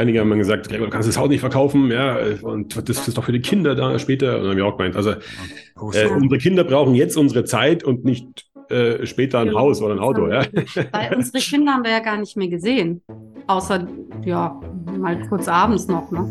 einige haben gesagt, Gregor, du kannst das Haus nicht verkaufen, ja, und das ist doch für die Kinder da später. Und dann haben wir auch gemeint, also äh, unsere Kinder brauchen jetzt unsere Zeit und nicht äh, später ein ja, Haus oder ein Auto. Ja. Weil unsere Kinder haben wir ja gar nicht mehr gesehen. Außer, ja, mal kurz abends noch. Ne?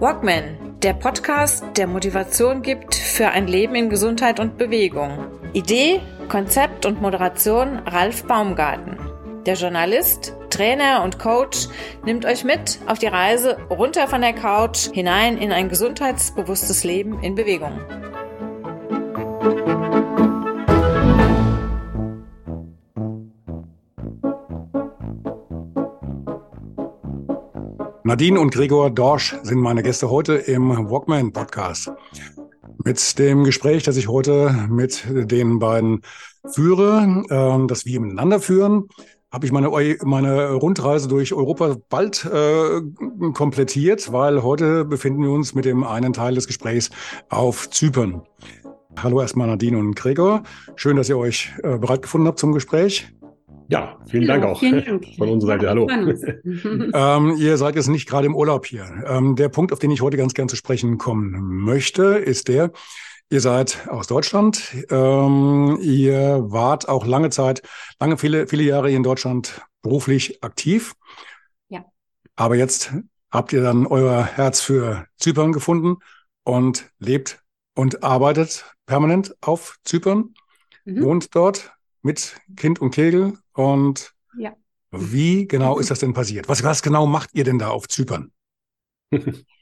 Walkman, der Podcast, der Motivation gibt für ein Leben in Gesundheit und Bewegung. Idee, Konzept und Moderation Ralf Baumgarten. Der Journalist, Trainer und Coach nimmt euch mit auf die Reise runter von der Couch hinein in ein gesundheitsbewusstes Leben in Bewegung. Nadine und Gregor Dorsch sind meine Gäste heute im Walkman Podcast. Mit dem Gespräch, das ich heute mit den beiden führe, äh, das wir miteinander führen, habe ich meine, meine Rundreise durch Europa bald äh, komplettiert, weil heute befinden wir uns mit dem einen Teil des Gesprächs auf Zypern. Hallo erstmal Nadine und Gregor. Schön, dass ihr euch äh, bereit gefunden habt zum Gespräch. Ja, vielen Dank auch vielen Dank. von unserer Seite. Hallo. ähm, ihr seid jetzt nicht gerade im Urlaub hier. Ähm, der Punkt, auf den ich heute ganz gern zu sprechen kommen möchte, ist der, ihr seid aus Deutschland. Ähm, ihr wart auch lange Zeit, lange, viele, viele Jahre in Deutschland beruflich aktiv. Ja. Aber jetzt habt ihr dann euer Herz für Zypern gefunden und lebt und arbeitet permanent auf Zypern, mhm. wohnt dort mit Kind und Kegel und ja. wie genau ist das denn passiert? Was, was genau macht ihr denn da auf Zypern?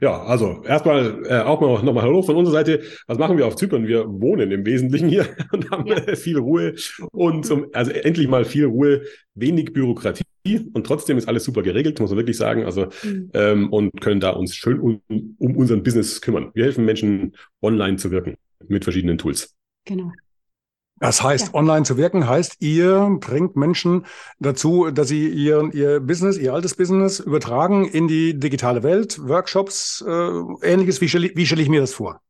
Ja, also erstmal äh, auch mal nochmal Hallo von unserer Seite. Was machen wir auf Zypern? Wir wohnen im Wesentlichen hier und haben ja. viel Ruhe und zum, also endlich mal viel Ruhe, wenig Bürokratie und trotzdem ist alles super geregelt, muss man wirklich sagen. Also mhm. ähm, und können da uns schön um, um unseren Business kümmern. Wir helfen Menschen online zu wirken mit verschiedenen Tools. Genau. Das heißt, ja. online zu wirken heißt, ihr bringt Menschen dazu, dass sie ihr, ihr Business, ihr altes Business übertragen in die digitale Welt, Workshops, äh, ähnliches. Wie stelle, wie stelle ich mir das vor?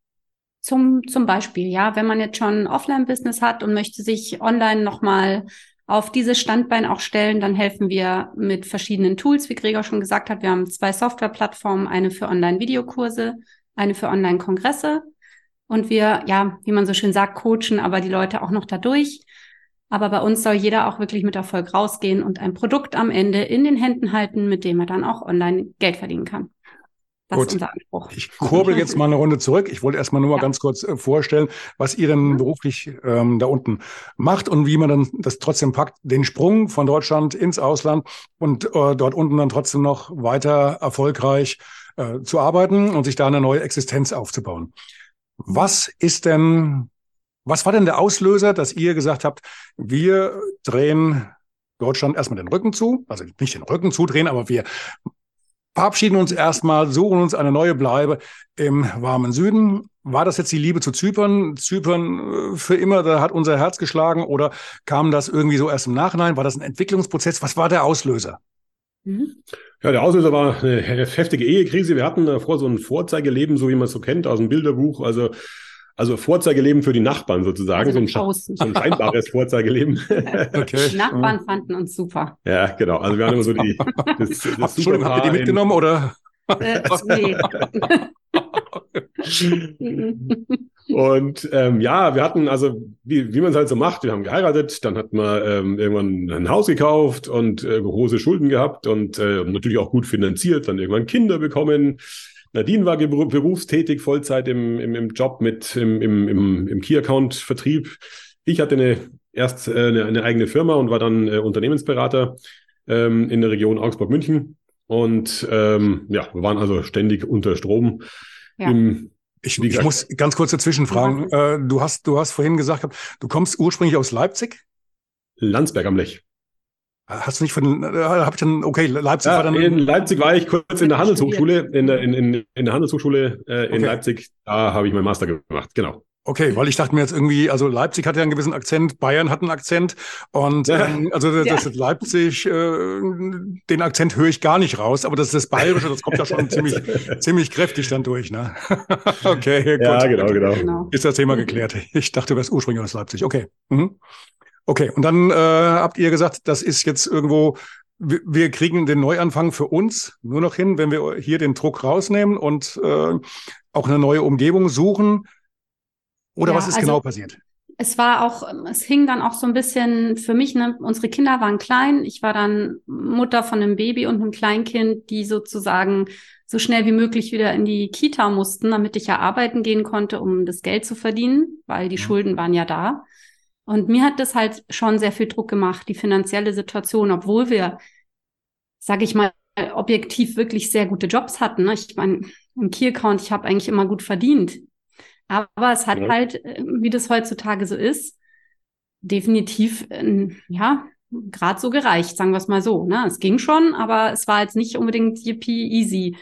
Zum, zum Beispiel, ja, wenn man jetzt schon Offline-Business hat und möchte sich online nochmal auf dieses Standbein auch stellen, dann helfen wir mit verschiedenen Tools, wie Gregor schon gesagt hat. Wir haben zwei Softwareplattformen, eine für Online-Videokurse, eine für Online-Kongresse und wir, ja, wie man so schön sagt, coachen aber die Leute auch noch dadurch. Aber bei uns soll jeder auch wirklich mit Erfolg rausgehen und ein Produkt am Ende in den Händen halten, mit dem er dann auch online Geld verdienen kann. Das Gut. ist unser Anspruch. Ich kurbel jetzt mal eine Runde zurück. Ich wollte erstmal nur mal ja. ganz kurz äh, vorstellen, was ihr denn beruflich ähm, da unten macht und wie man dann das trotzdem packt, den Sprung von Deutschland ins Ausland und äh, dort unten dann trotzdem noch weiter erfolgreich äh, zu arbeiten und sich da eine neue Existenz aufzubauen. Was ist denn, was war denn der Auslöser, dass ihr gesagt habt, wir drehen Deutschland erstmal den Rücken zu, also nicht den Rücken zudrehen, aber wir verabschieden uns erstmal, suchen uns eine neue Bleibe im warmen Süden. War das jetzt die Liebe zu Zypern? Zypern äh, für immer, da hat unser Herz geschlagen oder kam das irgendwie so erst im Nachhinein? War das ein Entwicklungsprozess? Was war der Auslöser? Mhm. Ja, der Auslöser war eine heftige Ehekrise. Wir hatten davor so ein Vorzeigeleben, so wie man es so kennt, aus dem Bilderbuch. Also, also Vorzeigeleben für die Nachbarn sozusagen. Also so, ein, so, ein, scheinbares Vorzeigeleben. Okay. Die Nachbarn mhm. fanden uns super. Ja, genau. Also wir haben immer so die. Das, das Entschuldigung, habt ihr die mitgenommen oder? Äh. Und ähm, ja, wir hatten also, wie, wie man es halt so macht, wir haben geheiratet, dann hat man ähm, irgendwann ein Haus gekauft und äh, große Schulden gehabt und äh, natürlich auch gut finanziert, dann irgendwann Kinder bekommen. Nadine war berufstätig, Vollzeit im, im, im Job mit im, im, im, im Key-Account-Vertrieb. Ich hatte eine, erst äh, eine, eine eigene Firma und war dann äh, Unternehmensberater ähm, in der Region Augsburg-München. Und ähm, ja, wir waren also ständig unter Strom. Ja. Im, ich, ich, muss ganz kurz dazwischen fragen. Äh, du hast, du hast vorhin gesagt, du kommst ursprünglich aus Leipzig? Landsberg am Lech. Hast du nicht von, äh, habe ich dann, okay, Leipzig ja, war dann. In Leipzig war ich kurz in der Handelshochschule, in der, in, in, in der Handelshochschule äh, in okay. Leipzig. Da habe ich meinen Master gemacht, genau. Okay, weil ich dachte mir jetzt irgendwie, also Leipzig hat ja einen gewissen Akzent, Bayern hat einen Akzent und ja. ähm, also das, ja. Leipzig, äh, den Akzent höre ich gar nicht raus, aber das ist das Bayerische, das kommt ja schon ziemlich, ziemlich kräftig dann durch, ne? okay, gut. Ja, genau, genau, genau. Ist das Thema geklärt. Ich dachte, du wärst ursprünglich aus Leipzig. Okay. Mhm. Okay, und dann äh, habt ihr gesagt, das ist jetzt irgendwo, wir, wir kriegen den Neuanfang für uns nur noch hin, wenn wir hier den Druck rausnehmen und äh, auch eine neue Umgebung suchen. Oder ja, was ist also, genau passiert? Es war auch, es hing dann auch so ein bisschen für mich, ne, unsere Kinder waren klein. Ich war dann Mutter von einem Baby und einem Kleinkind, die sozusagen so schnell wie möglich wieder in die Kita mussten, damit ich ja arbeiten gehen konnte, um das Geld zu verdienen, weil die mhm. Schulden waren ja da. Und mir hat das halt schon sehr viel Druck gemacht, die finanzielle Situation, obwohl wir, sage ich mal, objektiv wirklich sehr gute Jobs hatten. Ne? Ich meine, im Key-Account, ich habe eigentlich immer gut verdient. Aber es hat ja. halt, äh, wie das heutzutage so ist, definitiv, äh, ja, gerade so gereicht, sagen wir es mal so. Ne? Es ging schon, aber es war jetzt nicht unbedingt yippie easy.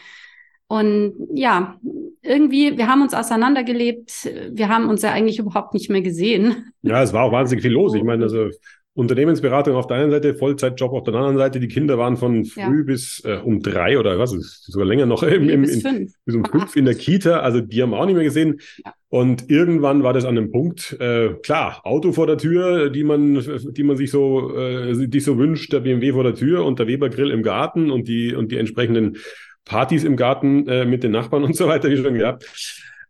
Und ja, irgendwie, wir haben uns auseinandergelebt. Wir haben uns ja eigentlich überhaupt nicht mehr gesehen. Ja, es war auch wahnsinnig viel los. Ich meine, also Unternehmensberatung auf der einen Seite, Vollzeitjob auf der anderen Seite. Die Kinder waren von früh ja. bis äh, um drei oder was, ist sogar länger noch im, im, bis, in, bis um fünf in der Kita. Also die haben wir auch nicht mehr gesehen. Ja. Und irgendwann war das an einem Punkt, äh, klar, Auto vor der Tür, die man, die man sich so, äh, die so wünscht, der BMW vor der Tür und der Weber-Grill im Garten und die, und die entsprechenden Partys im Garten äh, mit den Nachbarn und so weiter, wie schon gehabt.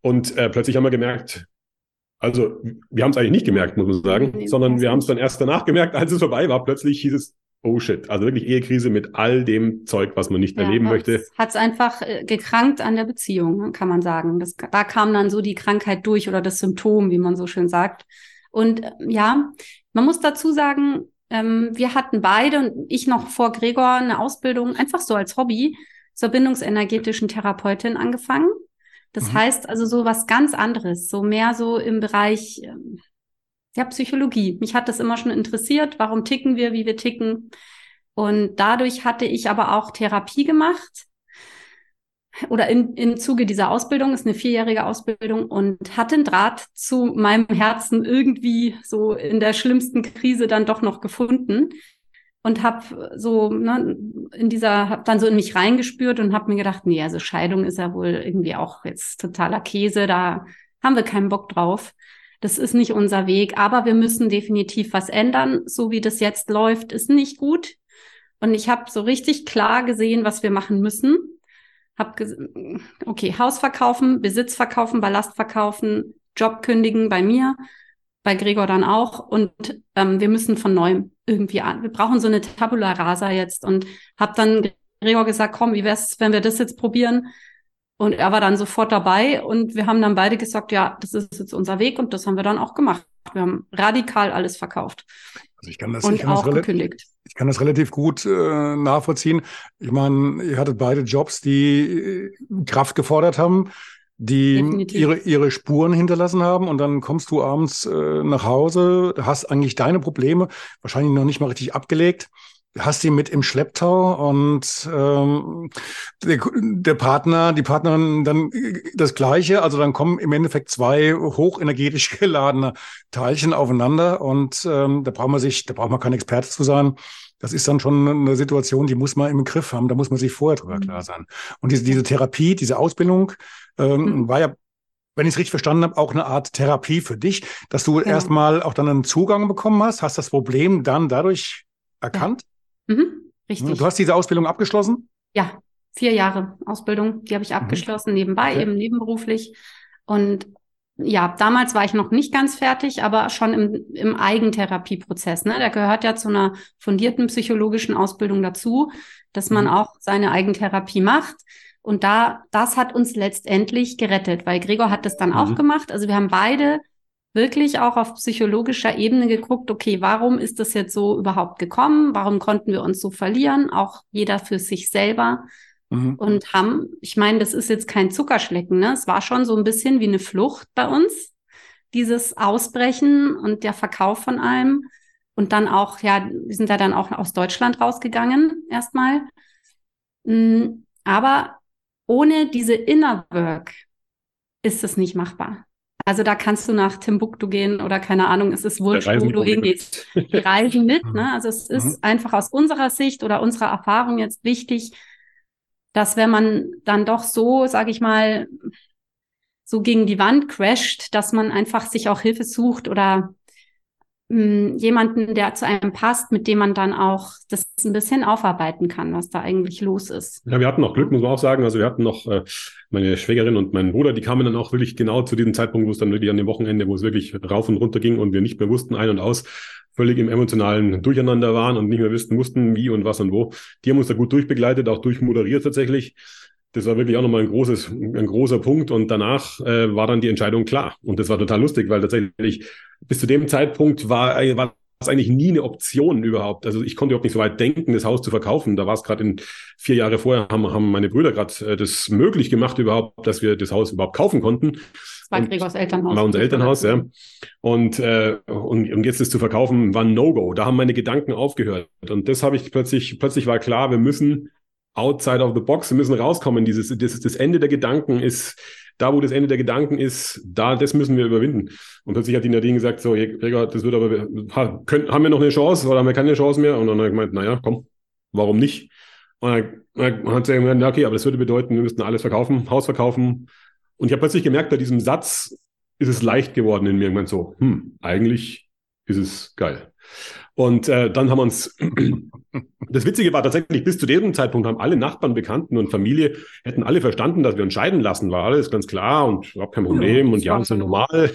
Und äh, plötzlich haben wir gemerkt, also wir haben es eigentlich nicht gemerkt, muss man sagen, nee, sondern wir haben es dann erst danach gemerkt, als es vorbei war. Plötzlich hieß es, oh shit, also wirklich Ehekrise mit all dem Zeug, was man nicht ja, erleben möchte. Hat es einfach äh, gekrankt an der Beziehung, kann man sagen. Das, da kam dann so die Krankheit durch oder das Symptom, wie man so schön sagt. Und äh, ja, man muss dazu sagen, ähm, wir hatten beide und ich noch vor Gregor eine Ausbildung einfach so als Hobby zur bindungsenergetischen Therapeutin angefangen. Das mhm. heißt also so was ganz anderes, so mehr so im Bereich ähm, ja, Psychologie. Mich hat das immer schon interessiert. Warum ticken wir, wie wir ticken? Und dadurch hatte ich aber auch Therapie gemacht oder in, im Zuge dieser Ausbildung, ist eine vierjährige Ausbildung und hatte einen Draht zu meinem Herzen irgendwie so in der schlimmsten Krise dann doch noch gefunden und habe so ne, in dieser habe dann so in mich reingespürt und habe mir gedacht, nee, also Scheidung ist ja wohl irgendwie auch jetzt totaler Käse, da haben wir keinen Bock drauf. Das ist nicht unser Weg, aber wir müssen definitiv was ändern. So wie das jetzt läuft, ist nicht gut. Und ich habe so richtig klar gesehen, was wir machen müssen. Hab okay, Haus verkaufen, Besitz verkaufen, Ballast verkaufen, Job kündigen bei mir, bei Gregor dann auch. Und ähm, wir müssen von neuem irgendwie an. Wir brauchen so eine Tabula rasa jetzt. Und habe dann Gregor gesagt, komm, wie wär's, wenn wir das jetzt probieren? Und er war dann sofort dabei und wir haben dann beide gesagt, ja, das ist jetzt unser Weg und das haben wir dann auch gemacht. Wir haben radikal alles verkauft. Also ich kann das, und ich kann auch das gekündigt. Ich kann das relativ gut äh, nachvollziehen. Ich meine, ihr hattet beide Jobs, die äh, Kraft gefordert haben die ihre, ihre Spuren hinterlassen haben und dann kommst du abends äh, nach Hause, hast eigentlich deine Probleme wahrscheinlich noch nicht mal richtig abgelegt hast die mit im Schlepptau und ähm, der, der Partner, die Partnerin dann das Gleiche. Also dann kommen im Endeffekt zwei hochenergetisch geladene Teilchen aufeinander und ähm, da braucht man sich, da braucht man kein Experte zu sein. Das ist dann schon eine Situation, die muss man im Griff haben. Da muss man sich vorher drüber mhm. klar sein. Und diese, diese Therapie, diese Ausbildung ähm, mhm. war ja wenn ich es richtig verstanden habe, auch eine Art Therapie für dich, dass du genau. erstmal auch dann einen Zugang bekommen hast, hast das Problem dann dadurch erkannt? Mhm, richtig. Du hast diese Ausbildung abgeschlossen? Ja, vier Jahre Ausbildung, die habe ich mhm. abgeschlossen, mhm. nebenbei, okay. eben nebenberuflich. Und ja, damals war ich noch nicht ganz fertig, aber schon im, im Eigentherapieprozess. Ne? Der gehört ja zu einer fundierten psychologischen Ausbildung dazu, dass man mhm. auch seine Eigentherapie macht. Und da, das hat uns letztendlich gerettet, weil Gregor hat das dann mhm. auch gemacht. Also wir haben beide wirklich auch auf psychologischer Ebene geguckt, okay, warum ist das jetzt so überhaupt gekommen? Warum konnten wir uns so verlieren? Auch jeder für sich selber. Mhm. Und haben, ich meine, das ist jetzt kein Zuckerschlecken, ne? Es war schon so ein bisschen wie eine Flucht bei uns. Dieses Ausbrechen und der Verkauf von allem. Und dann auch, ja, wir sind ja dann auch aus Deutschland rausgegangen, erstmal. Mm, aber ohne diese Inner Work ist es nicht machbar. Also da kannst du nach Timbuktu gehen oder keine Ahnung, es ist wurscht, wo du hingehst. Die reisen mit, ne? Mhm. Also es ist mhm. einfach aus unserer Sicht oder unserer Erfahrung jetzt wichtig, dass wenn man dann doch so, sage ich mal, so gegen die Wand crasht, dass man einfach sich auch Hilfe sucht oder mh, jemanden, der zu einem passt, mit dem man dann auch das ein bisschen aufarbeiten kann, was da eigentlich los ist. Ja, wir hatten noch Glück, muss man auch sagen. Also wir hatten noch äh, meine Schwägerin und mein Bruder, die kamen dann auch wirklich genau zu diesem Zeitpunkt, wo es dann wirklich an dem Wochenende, wo es wirklich rauf und runter ging und wir nicht mehr wussten, ein und aus, völlig im emotionalen Durcheinander waren und nicht mehr wussten, mussten, wie und was und wo. Die haben uns da gut durchbegleitet, auch durchmoderiert tatsächlich. Das war wirklich auch nochmal ein großes, ein großer Punkt. Und danach äh, war dann die Entscheidung klar. Und das war total lustig, weil tatsächlich bis zu dem Zeitpunkt war, war es eigentlich nie eine Option überhaupt. Also ich konnte überhaupt nicht so weit denken, das Haus zu verkaufen. Da war es gerade in vier Jahre vorher, haben, haben meine Brüder gerade äh, das möglich gemacht überhaupt, dass wir das Haus überhaupt kaufen konnten. War Gregors Elternhaus. War unser Elternhaus, ja. Und, äh, und, und jetzt das zu verkaufen war ein No-Go. Da haben meine Gedanken aufgehört. Und das habe ich plötzlich, plötzlich war klar, wir müssen outside of the box. Wir müssen rauskommen. Dieses, das, das Ende der Gedanken ist, da wo das Ende der Gedanken ist, da, das müssen wir überwinden. Und plötzlich hat die Nadine gesagt, so, Gregor, das wird aber, können, haben wir noch eine Chance oder haben wir keine Chance mehr? Und dann hat er gemeint, naja, komm, warum nicht? Und dann hat sie gemeint, okay, aber das würde bedeuten, wir müssten alles verkaufen, Haus verkaufen. Und ich habe plötzlich gemerkt, bei diesem Satz ist es leicht geworden in mir. Irgendwann so, hm, eigentlich ist es geil. Und äh, dann haben wir uns, das Witzige war tatsächlich, bis zu diesem Zeitpunkt haben alle Nachbarn, Bekannten und Familie, hätten alle verstanden, dass wir uns scheiden lassen, war alles ganz klar und überhaupt kein Problem ja, und ja, ist ja normal.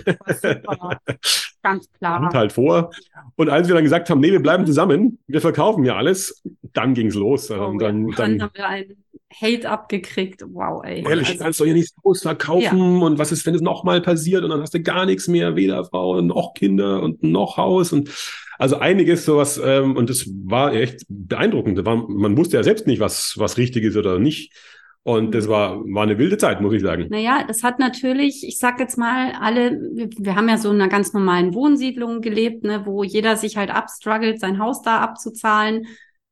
ganz klar. Kommt halt vor. Und als wir dann gesagt haben, nee, wir bleiben zusammen, wir verkaufen ja alles, dann ging's los. Oh, und dann, dann, dann haben wir einen Hate abgekriegt. Wow, ey. Ehrlich, also, kannst du ja nicht das Haus verkaufen ja. und was ist, wenn es nochmal passiert und dann hast du gar nichts mehr, weder Frau noch Kinder und noch Haus und also einiges sowas, ähm, und das war echt beeindruckend. War, man wusste ja selbst nicht, was, was richtig ist oder nicht. Und das war, war eine wilde Zeit, muss ich sagen. Naja, das hat natürlich, ich sag jetzt mal, alle, wir, wir haben ja so in einer ganz normalen Wohnsiedlung gelebt, ne, wo jeder sich halt abstruggelt, sein Haus da abzuzahlen,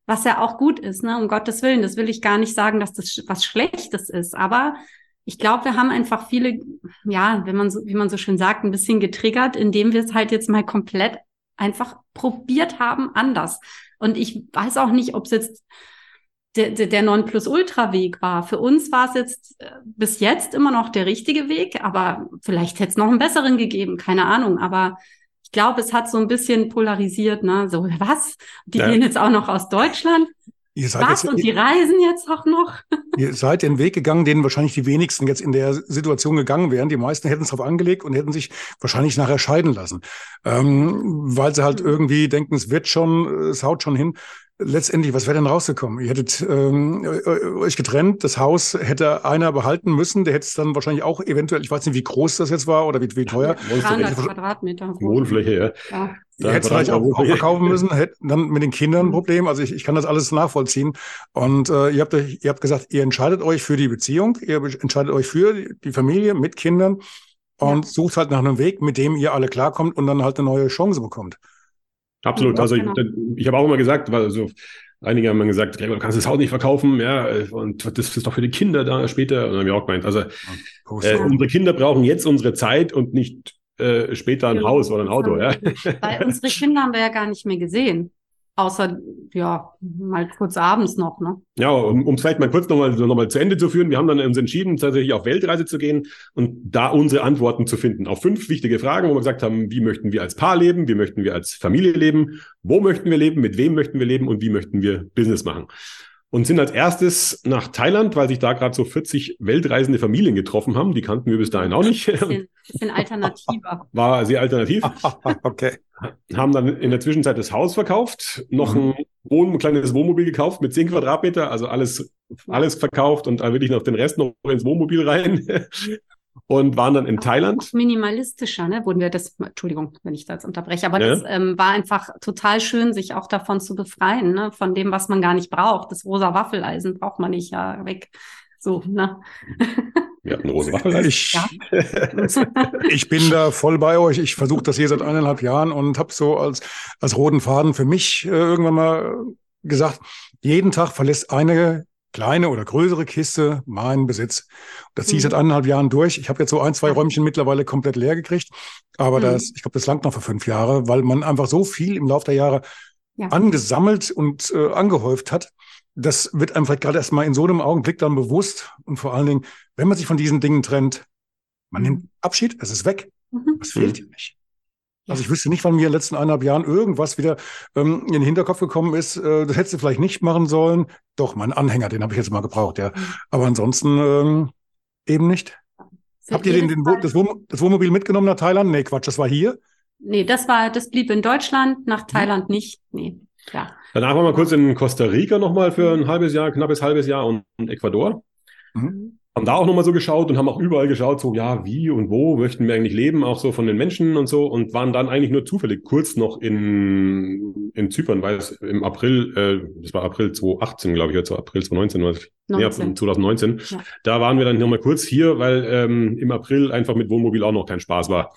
was ja auch gut ist, ne, um Gottes Willen. Das will ich gar nicht sagen, dass das was Schlechtes ist, aber ich glaube, wir haben einfach viele, ja, wenn man so, wie man so schön sagt, ein bisschen getriggert, indem wir es halt jetzt mal komplett einfach probiert haben, anders. Und ich weiß auch nicht, ob es jetzt der, der, der Nonplusultra-Weg war. Für uns war es jetzt äh, bis jetzt immer noch der richtige Weg, aber vielleicht hätte es noch einen besseren gegeben, keine Ahnung. Aber ich glaube, es hat so ein bisschen polarisiert, ne? So, was? Die ja. gehen jetzt auch noch aus Deutschland? Ihr seid Was? Jetzt, und die reisen jetzt auch noch? Ihr seid den Weg gegangen, den wahrscheinlich die wenigsten jetzt in der Situation gegangen wären. Die meisten hätten es darauf angelegt und hätten sich wahrscheinlich nachher scheiden lassen, ähm, weil sie halt mhm. irgendwie denken, es wird schon, es haut schon hin letztendlich, was wäre denn rausgekommen? Ihr hättet ähm, äh, euch getrennt, das Haus hätte einer behalten müssen, der hätte es dann wahrscheinlich auch eventuell, ich weiß nicht, wie groß das jetzt war oder wie, wie teuer. 300 Quadratmeter. Wohnfläche, ja. ja. Ihr hättet vielleicht auch, auch verkaufen müssen, hätte dann mit den Kindern ein. Problem. Also ich, ich kann das alles nachvollziehen. Und äh, ihr, habt euch, ihr habt gesagt, ihr entscheidet euch für die Beziehung, ihr entscheidet euch für die Familie mit Kindern und ja. sucht halt nach einem Weg, mit dem ihr alle klarkommt und dann halt eine neue Chance bekommt. Absolut. Also ich, genau. ich habe auch immer gesagt, weil so einige haben gesagt, du kannst das Haus nicht verkaufen, ja, und das ist doch für die Kinder da später. Und dann haben wir auch gemeint, also äh, unsere Kinder brauchen jetzt unsere Zeit und nicht äh, später ein ja, Haus oder ein Auto, ja. Weil unsere Kinder haben wir ja gar nicht mehr gesehen. Außer, ja, mal kurz abends noch, ne? Ja, um es vielleicht mal kurz nochmal noch mal zu Ende zu führen. Wir haben dann uns entschieden, tatsächlich auf Weltreise zu gehen und da unsere Antworten zu finden. Auf fünf wichtige Fragen, wo wir gesagt haben, wie möchten wir als Paar leben? Wie möchten wir als Familie leben? Wo möchten wir leben? Mit wem möchten wir leben? Und wie möchten wir Business machen? Und sind als erstes nach Thailand, weil sich da gerade so 40 weltreisende Familien getroffen haben. Die kannten wir bis dahin auch nicht. Bisschen, bisschen alternativer. War sehr alternativ. okay. Haben dann in der Zwischenzeit das Haus verkauft, noch mhm. ein, Wohn-, ein kleines Wohnmobil gekauft mit 10 Quadratmeter, also alles, alles verkauft und dann wirklich noch den Rest noch ins Wohnmobil rein und waren dann in Thailand. Minimalistischer, ne? Wurden wir das, Entschuldigung, wenn ich da jetzt unterbreche, aber ja. das ähm, war einfach total schön, sich auch davon zu befreien, ne? Von dem, was man gar nicht braucht. Das rosa Waffeleisen braucht man nicht ja weg. So, ne? Wir hatten rosa Waffeleisen. Ich, ja. ich bin da voll bei euch. Ich versuche das hier seit eineinhalb Jahren und habe so als, als roten Faden für mich äh, irgendwann mal gesagt, jeden Tag verlässt eine kleine oder größere Kiste mein Besitz. Das ziehe ich seit mhm. eineinhalb Jahren durch. Ich habe jetzt so ein, zwei Räumchen mittlerweile komplett leer gekriegt. Aber mhm. das, ich glaube, das langt noch für fünf Jahre, weil man einfach so viel im Laufe der Jahre ja. angesammelt und äh, angehäuft hat. Das wird einem vielleicht gerade erst mal in so einem Augenblick dann bewusst. Und vor allen Dingen, wenn man sich von diesen Dingen trennt, man nimmt Abschied, es ist weg. Mhm. Es fehlt dir nicht. Also ich wüsste nicht, wann mir in den letzten eineinhalb Jahren irgendwas wieder ähm, in den Hinterkopf gekommen ist. Äh, das hättest du vielleicht nicht machen sollen. Doch, mein Anhänger, den habe ich jetzt mal gebraucht, ja. Mhm. Aber ansonsten ähm, eben nicht. Für Habt ihr den, den, das, Wohn das Wohnmobil mitgenommen nach Thailand? Nee, Quatsch, das war hier. Nee, das war, das blieb in Deutschland, nach Thailand mhm. nicht. Nee, ja. Danach waren wir kurz in Costa Rica nochmal für ein halbes Jahr, knappes halbes Jahr und, und Ecuador. Mhm haben da auch nochmal so geschaut und haben auch überall geschaut, so ja, wie und wo möchten wir eigentlich leben, auch so von den Menschen und so und waren dann eigentlich nur zufällig kurz noch in, in Zypern, weil es im April, äh, das war April 2018, glaube ich, oder April 2019, oder ja, 2019, ja. da waren wir dann nochmal kurz hier, weil ähm, im April einfach mit Wohnmobil auch noch kein Spaß war.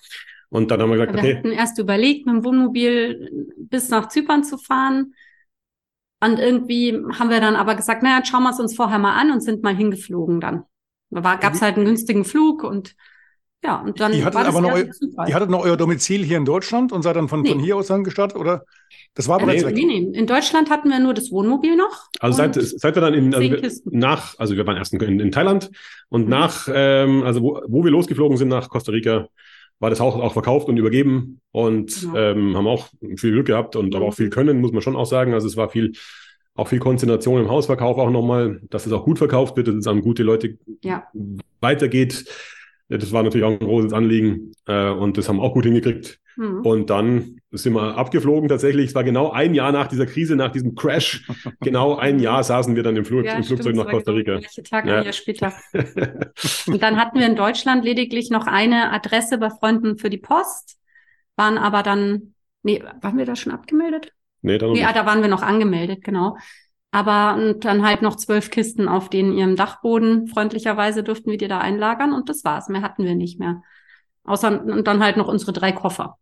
Und dann haben wir gesagt, wir okay. Wir hatten erst überlegt, mit dem Wohnmobil bis nach Zypern zu fahren. Und irgendwie haben wir dann aber gesagt, naja, schauen wir es uns vorher mal an und sind mal hingeflogen dann. Da gab es halt einen günstigen Flug und ja, und dann. Ihr hattet aber noch, eu, ihr hattet noch euer Domizil hier in Deutschland und seid dann von, nee. von hier aus dann gestartet, oder? Das war bereits nee, weg. Nee, nee. In Deutschland hatten wir nur das Wohnmobil noch. Also seit, seit wir dann in, also nach, also wir waren erst in, in Thailand und mhm. nach, ähm, also wo, wo wir losgeflogen sind nach Costa Rica, war das Haus auch verkauft und übergeben und genau. ähm, haben auch viel Glück gehabt und aber auch viel können, muss man schon auch sagen. Also es war viel auch viel Konzentration im Hausverkauf auch nochmal, dass es auch gut verkauft wird, dass es an gute Leute ja. weitergeht. Das war natürlich auch ein großes Anliegen äh, und das haben wir auch gut hingekriegt. Mhm. Und dann sind wir abgeflogen tatsächlich. Es war genau ein Jahr nach dieser Krise, nach diesem Crash. genau ein Jahr saßen wir dann im, Flug, ja, im Flugzeug nach Costa genau Rica. Genau, Tag ja. ein Jahr später. und dann hatten wir in Deutschland lediglich noch eine Adresse bei Freunden für die Post, waren aber dann, nee, waren wir da schon abgemeldet? Nee, dann nee, ah, da waren wir noch angemeldet, genau. Aber und dann halt noch zwölf Kisten auf denen ihrem Dachboden. Freundlicherweise durften wir die da einlagern und das war's. Mehr hatten wir nicht mehr. Außer und dann halt noch unsere drei Koffer.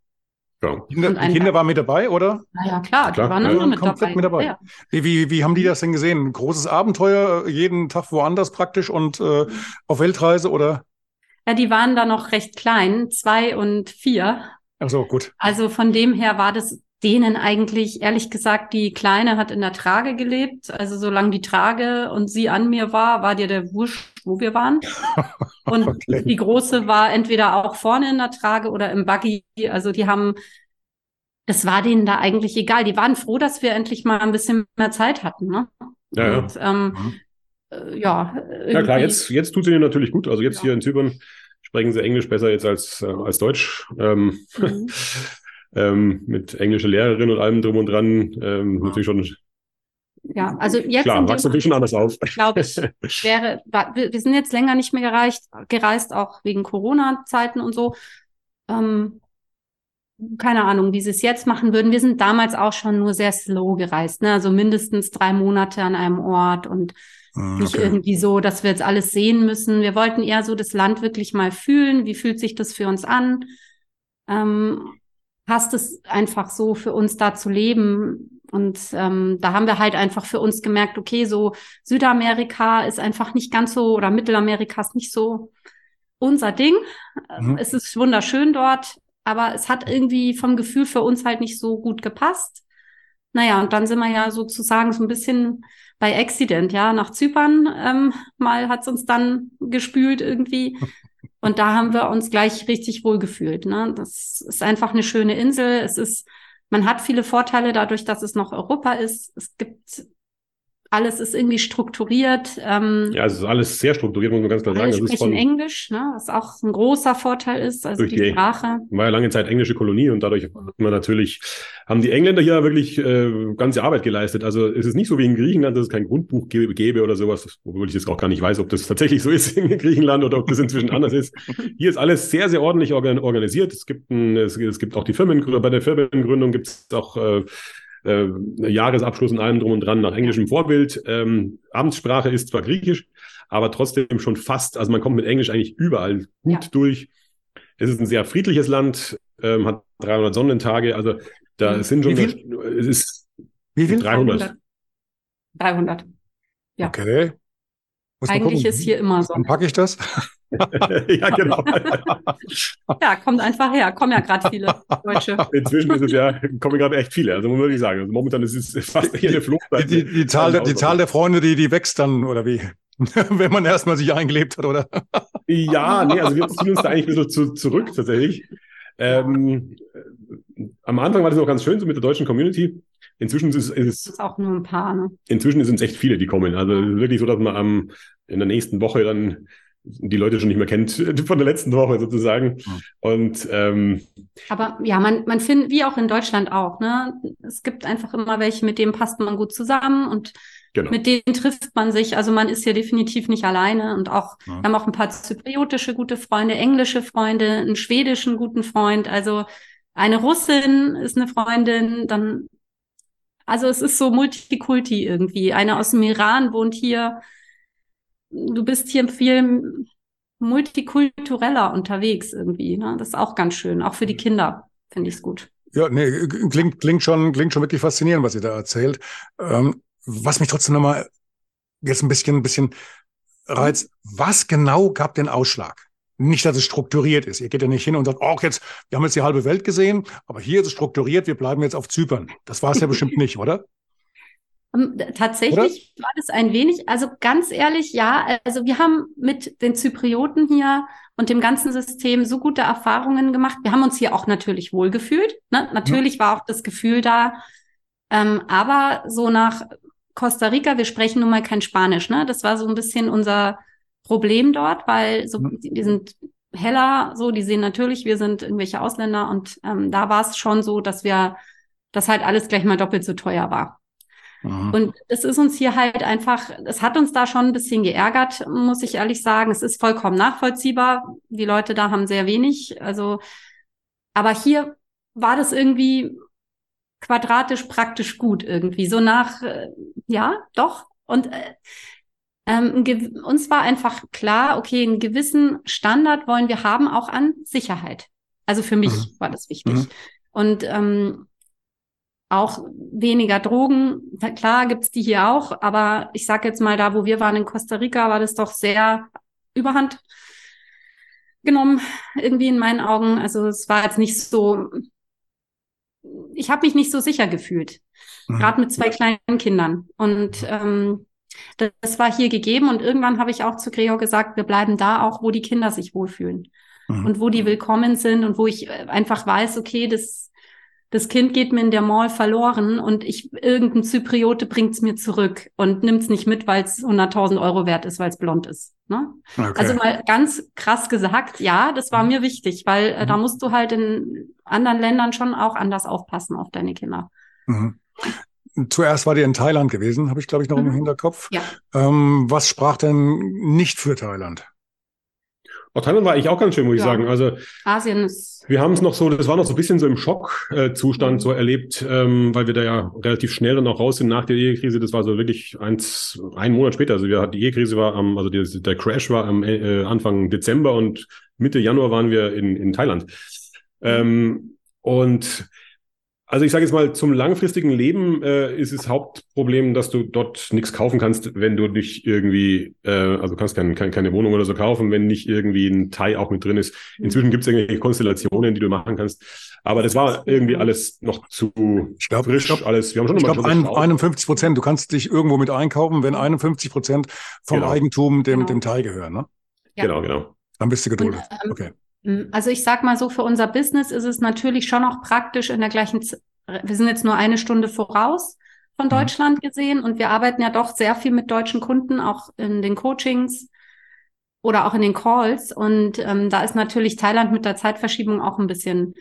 Ja. Kinder, die Kinder waren mit dabei, oder? Na ja, klar, die waren ja, immer mit dabei. mit dabei. Ja. Wie, wie, wie haben die das denn gesehen? Ein großes Abenteuer, jeden Tag woanders praktisch und äh, auf Weltreise, oder? Ja, die waren da noch recht klein, zwei und vier. Ach so, gut. Also von dem her war das denen eigentlich, ehrlich gesagt, die Kleine hat in der Trage gelebt. Also solange die Trage und sie an mir war, war dir der Wurscht, wo wir waren. Und okay. die Große war entweder auch vorne in der Trage oder im Buggy. Also die haben, das war denen da eigentlich egal. Die waren froh, dass wir endlich mal ein bisschen mehr Zeit hatten. Ne? Ja, und, ja. Ähm, mhm. äh, ja, ja, klar, jetzt, jetzt tut es ihnen natürlich gut. Also jetzt ja. hier in Zypern sprechen sie Englisch besser jetzt als, äh, als Deutsch. Ähm, mhm. ähm, mit englischer Lehrerin und allem drum und dran. Ähm, natürlich schon. Ja, also jetzt. Klar, wachst natürlich schon anders auf. Glaube ich, wäre, wir sind jetzt länger nicht mehr gereist, gereist auch wegen Corona-Zeiten und so. Ähm, keine Ahnung, wie sie es jetzt machen würden. Wir sind damals auch schon nur sehr slow gereist, ne? Also mindestens drei Monate an einem Ort und ah, okay. nicht irgendwie so, dass wir jetzt alles sehen müssen. Wir wollten eher so das Land wirklich mal fühlen. Wie fühlt sich das für uns an? Ähm, passt es einfach so für uns da zu leben. Und ähm, da haben wir halt einfach für uns gemerkt, okay, so Südamerika ist einfach nicht ganz so oder Mittelamerika ist nicht so unser Ding. Mhm. Es ist wunderschön dort, aber es hat irgendwie vom Gefühl für uns halt nicht so gut gepasst. Naja, und dann sind wir ja sozusagen so ein bisschen bei Accident, ja, nach Zypern ähm, mal hat's uns dann gespült irgendwie. Und da haben wir uns gleich richtig wohl gefühlt. Ne? Das ist einfach eine schöne Insel. Es ist, man hat viele Vorteile dadurch, dass es noch Europa ist. Es gibt alles ist irgendwie strukturiert. Ähm, ja, es ist alles sehr strukturiert, muss man ganz klar sagen. Alle sprechen Englisch, ne, was auch ein großer Vorteil ist, also die, die Sprache. War ja lange Zeit englische Kolonie und dadurch hat man natürlich, haben die Engländer hier wirklich äh, ganze Arbeit geleistet. Also es ist nicht so wie in Griechenland, dass es kein Grundbuch gäbe, gäbe oder sowas, obwohl ich jetzt auch gar nicht weiß, ob das tatsächlich so ist in Griechenland oder ob das inzwischen anders ist. Hier ist alles sehr, sehr ordentlich organisiert. Es gibt, ein, es, es gibt auch die Firmen, bei der Firmengründung gibt es auch äh, äh, Jahresabschluss und allem drum und dran nach englischem Vorbild. Ähm, Amtssprache ist zwar Griechisch, aber trotzdem schon fast, also man kommt mit Englisch eigentlich überall gut ja. durch. Es ist ein sehr friedliches Land, ähm, hat 300 Sonnentage, also da sind schon, es ist Wie viel? 300. 300. Ja. Okay. Eigentlich ist hier immer so. Dann packe ich das. ja, genau. ja, kommt einfach her. Kommen ja gerade viele Deutsche. Inzwischen ist es ja, kommen gerade echt viele. Also muss man wirklich sagen. Also momentan ist es fast eine Flucht. Die, die, die, Zahl, der, die Zahl der Freunde, die, die wächst dann, oder wie? Wenn man erstmal sich eingelebt hat, oder? ja, nee, also wir ziehen uns da eigentlich ein bisschen zu, zurück tatsächlich. Ähm, am Anfang war das noch ganz schön so mit der deutschen Community. Inzwischen ist es, ist es auch nur ein paar. Ne? Inzwischen sind es echt viele, die kommen. Also wirklich so, dass man am, in der nächsten Woche dann die Leute schon nicht mehr kennt von der letzten Woche sozusagen. Mhm. Und ähm, aber ja, man, man findet, wie auch in Deutschland auch, ne? Es gibt einfach immer welche, mit denen passt man gut zusammen und genau. mit denen trifft man sich. Also man ist hier definitiv nicht alleine und auch, ja. wir haben auch ein paar zypriotische gute Freunde, englische Freunde, einen schwedischen guten Freund, also eine Russin ist eine Freundin, dann also es ist so Multikulti irgendwie. Eine aus dem Iran wohnt hier du bist hier viel multikultureller unterwegs irgendwie. Ne? Das ist auch ganz schön. Auch für die Kinder finde ich es gut. Ja, nee, klingt, klingt schon, klingt schon wirklich faszinierend, was ihr da erzählt. Ähm, was mich trotzdem nochmal jetzt ein bisschen, ein bisschen reizt, was genau gab den Ausschlag? Nicht, dass es strukturiert ist. Ihr geht ja nicht hin und sagt, oh, jetzt, wir haben jetzt die halbe Welt gesehen, aber hier ist es strukturiert, wir bleiben jetzt auf Zypern. Das war es ja bestimmt nicht, oder? Ähm, tatsächlich Oder? war das ein wenig, also ganz ehrlich, ja, also wir haben mit den Zyprioten hier und dem ganzen System so gute Erfahrungen gemacht. Wir haben uns hier auch natürlich wohlgefühlt. Ne? Natürlich ja. war auch das Gefühl da, ähm, aber so nach Costa Rica, wir sprechen nun mal kein Spanisch, ne? Das war so ein bisschen unser Problem dort, weil so, die, die sind heller, so, die sehen natürlich, wir sind irgendwelche Ausländer und ähm, da war es schon so, dass wir, dass halt alles gleich mal doppelt so teuer war. Mhm. Und es ist uns hier halt einfach, es hat uns da schon ein bisschen geärgert, muss ich ehrlich sagen. Es ist vollkommen nachvollziehbar. Die Leute da haben sehr wenig. Also, aber hier war das irgendwie quadratisch praktisch gut irgendwie. So nach, äh, ja, doch. Und äh, ähm, uns war einfach klar, okay, einen gewissen Standard wollen wir haben, auch an Sicherheit. Also für mich mhm. war das wichtig. Mhm. Und ähm, auch weniger Drogen. Klar gibt's die hier auch, aber ich sag jetzt mal, da wo wir waren in Costa Rica, war das doch sehr überhand genommen, irgendwie in meinen Augen. Also es war jetzt nicht so, ich habe mich nicht so sicher gefühlt, mhm. gerade mit zwei kleinen Kindern. Und ähm, das, das war hier gegeben und irgendwann habe ich auch zu Gregor gesagt, wir bleiben da auch, wo die Kinder sich wohlfühlen mhm. und wo die willkommen sind und wo ich äh, einfach weiß, okay, das das Kind geht mir in der Mall verloren und ich irgendein Zypriote bringt's mir zurück und nimmt's nicht mit, weil es 100.000 Euro wert ist, weil es blond ist. Ne? Okay. Also mal ganz krass gesagt, ja, das war mhm. mir wichtig, weil äh, da mhm. musst du halt in anderen Ländern schon auch anders aufpassen auf deine Kinder. Mhm. Zuerst war die in Thailand gewesen, habe ich glaube ich noch mhm. im Hinterkopf. Ja. Ähm, was sprach denn nicht für Thailand? Auch Thailand war eigentlich auch ganz schön, muss ja. ich sagen. Also Asien ist. Wir haben es noch so, das war noch so ein bisschen so im Schockzustand mhm. so erlebt, ähm, weil wir da ja relativ schnell dann auch raus sind nach der Ehekrise. Das war so wirklich eins, ein Monat später. Also wir die Ehekrise war am, also die, der Crash war am äh, Anfang Dezember und Mitte Januar waren wir in, in Thailand. Mhm. Ähm, und also ich sage jetzt mal, zum langfristigen Leben äh, ist das Hauptproblem, dass du dort nichts kaufen kannst, wenn du nicht irgendwie, äh, also du kannst kein, kein, keine Wohnung oder so kaufen, wenn nicht irgendwie ein Thai auch mit drin ist. Inzwischen gibt es irgendwelche Konstellationen, die du machen kannst. Aber das war irgendwie alles noch zu ich glaub, frisch. Ich glaub, alles. Wir haben schon ich glaube, 51 Prozent. Du kannst dich irgendwo mit einkaufen, wenn 51 Prozent vom genau. Eigentum dem, genau. dem Thai gehören. Ne? Ja. Genau, genau. Dann bist du geduldet. Und, ähm, okay. Hm, also ich sag mal so, für unser Business ist es natürlich schon auch praktisch in der gleichen, Z wir sind jetzt nur eine Stunde voraus von mhm. Deutschland mhm. gesehen und wir arbeiten ja doch sehr viel mit deutschen Kunden, auch in den Coachings oder auch in den Calls. Und ähm, da ist natürlich Thailand mit der Zeitverschiebung auch ein bisschen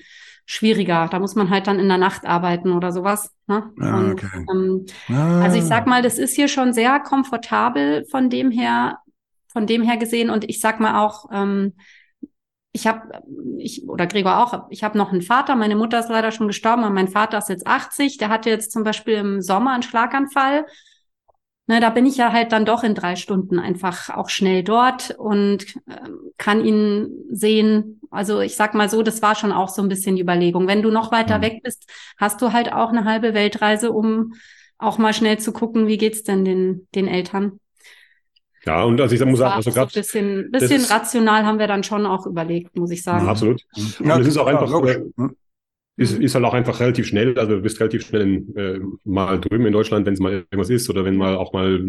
schwieriger. Da muss man halt dann in der Nacht arbeiten oder sowas. Ne? Ah, und, okay. ähm, ah. Also ich sag mal, das ist hier schon sehr komfortabel von dem her, von dem her gesehen. Und ich sag mal auch, ähm, ich habe, ich oder Gregor auch, ich habe noch einen Vater, meine Mutter ist leider schon gestorben, aber mein Vater ist jetzt 80, der hatte jetzt zum Beispiel im Sommer einen Schlaganfall. Ne, da bin ich ja halt dann doch in drei Stunden einfach auch schnell dort und äh, kann ihn sehen. Also ich sag mal so, das war schon auch so ein bisschen die Überlegung. Wenn du noch weiter mhm. weg bist, hast du halt auch eine halbe Weltreise, um auch mal schnell zu gucken, wie geht's denn den, den Eltern. Ja, und also ich muss sagen, also gerade. So bisschen, bisschen rational haben wir dann schon auch überlegt, muss ich sagen. absolut. Ja, und es ist auch einfach, äh, ist, ist halt auch einfach relativ schnell, also du bist relativ schnell in, äh, mal drüben in Deutschland, wenn es mal irgendwas ist oder wenn mal auch mal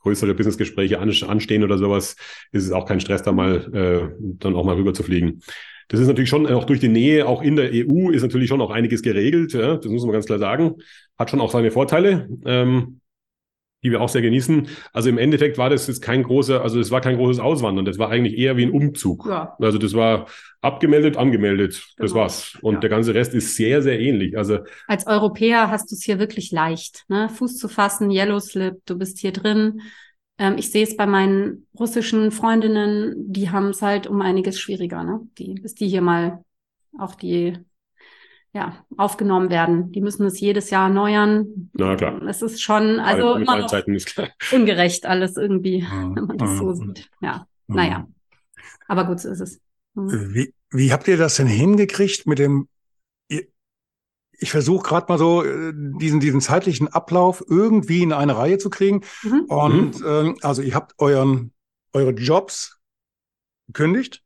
größere Businessgespräche an, anstehen oder sowas, ist es auch kein Stress, da mal äh, dann auch mal rüber zu fliegen. Das ist natürlich schon auch durch die Nähe, auch in der EU ist natürlich schon auch einiges geregelt. Ja, das muss man ganz klar sagen. Hat schon auch seine Vorteile. Ähm, die wir auch sehr genießen. Also im Endeffekt war das jetzt kein großer, also es war kein großes Auswandern, das war eigentlich eher wie ein Umzug. Ja. Also das war abgemeldet, angemeldet, das genau. war's. Und ja. der ganze Rest ist sehr, sehr ähnlich. Also als Europäer hast du es hier wirklich leicht, ne? Fuß zu fassen, Yellow Slip, du bist hier drin. Ähm, ich sehe es bei meinen russischen Freundinnen, die haben es halt um einiges schwieriger, ne? Die, bis die hier mal auch die ja, aufgenommen werden. Die müssen es jedes Jahr erneuern. Na klar. Es ist schon, also immer noch ungerecht alles irgendwie, wenn man das so sieht. Ja, naja. Aber gut, so ist es. Mhm. Wie, wie habt ihr das denn hingekriegt mit dem ich versuche gerade mal so äh, diesen, diesen zeitlichen Ablauf irgendwie in eine Reihe zu kriegen. Mhm. Und äh, also ihr habt euren, eure Jobs gekündigt,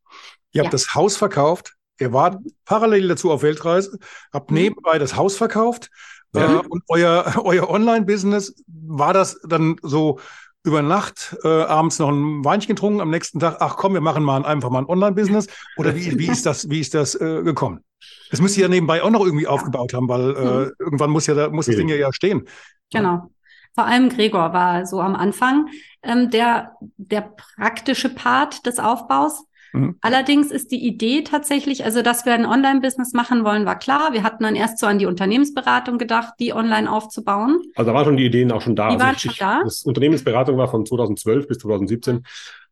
ihr habt ja. das Haus verkauft, Ihr wart parallel dazu auf Weltreise, habt mhm. nebenbei das Haus verkauft ja. äh, und euer, euer Online-Business war das dann so über Nacht äh, abends noch ein Weinchen getrunken, am nächsten Tag, ach komm, wir machen mal einfach mal ein Online-Business oder wie, wie ist das, wie ist das äh, gekommen? Das müsst ihr ja nebenbei auch noch irgendwie aufgebaut haben, weil äh, mhm. irgendwann muss ja da, muss das Ding ja stehen. Genau. Vor allem Gregor war so am Anfang ähm, der, der praktische Part des Aufbaus. Mhm. Allerdings ist die Idee tatsächlich, also dass wir ein Online-Business machen wollen, war klar. Wir hatten dann erst so an die Unternehmensberatung gedacht, die online aufzubauen. Also da waren schon die Ideen auch schon da. Die also waren ich, schon da. Das Unternehmensberatung war von 2012 bis 2017.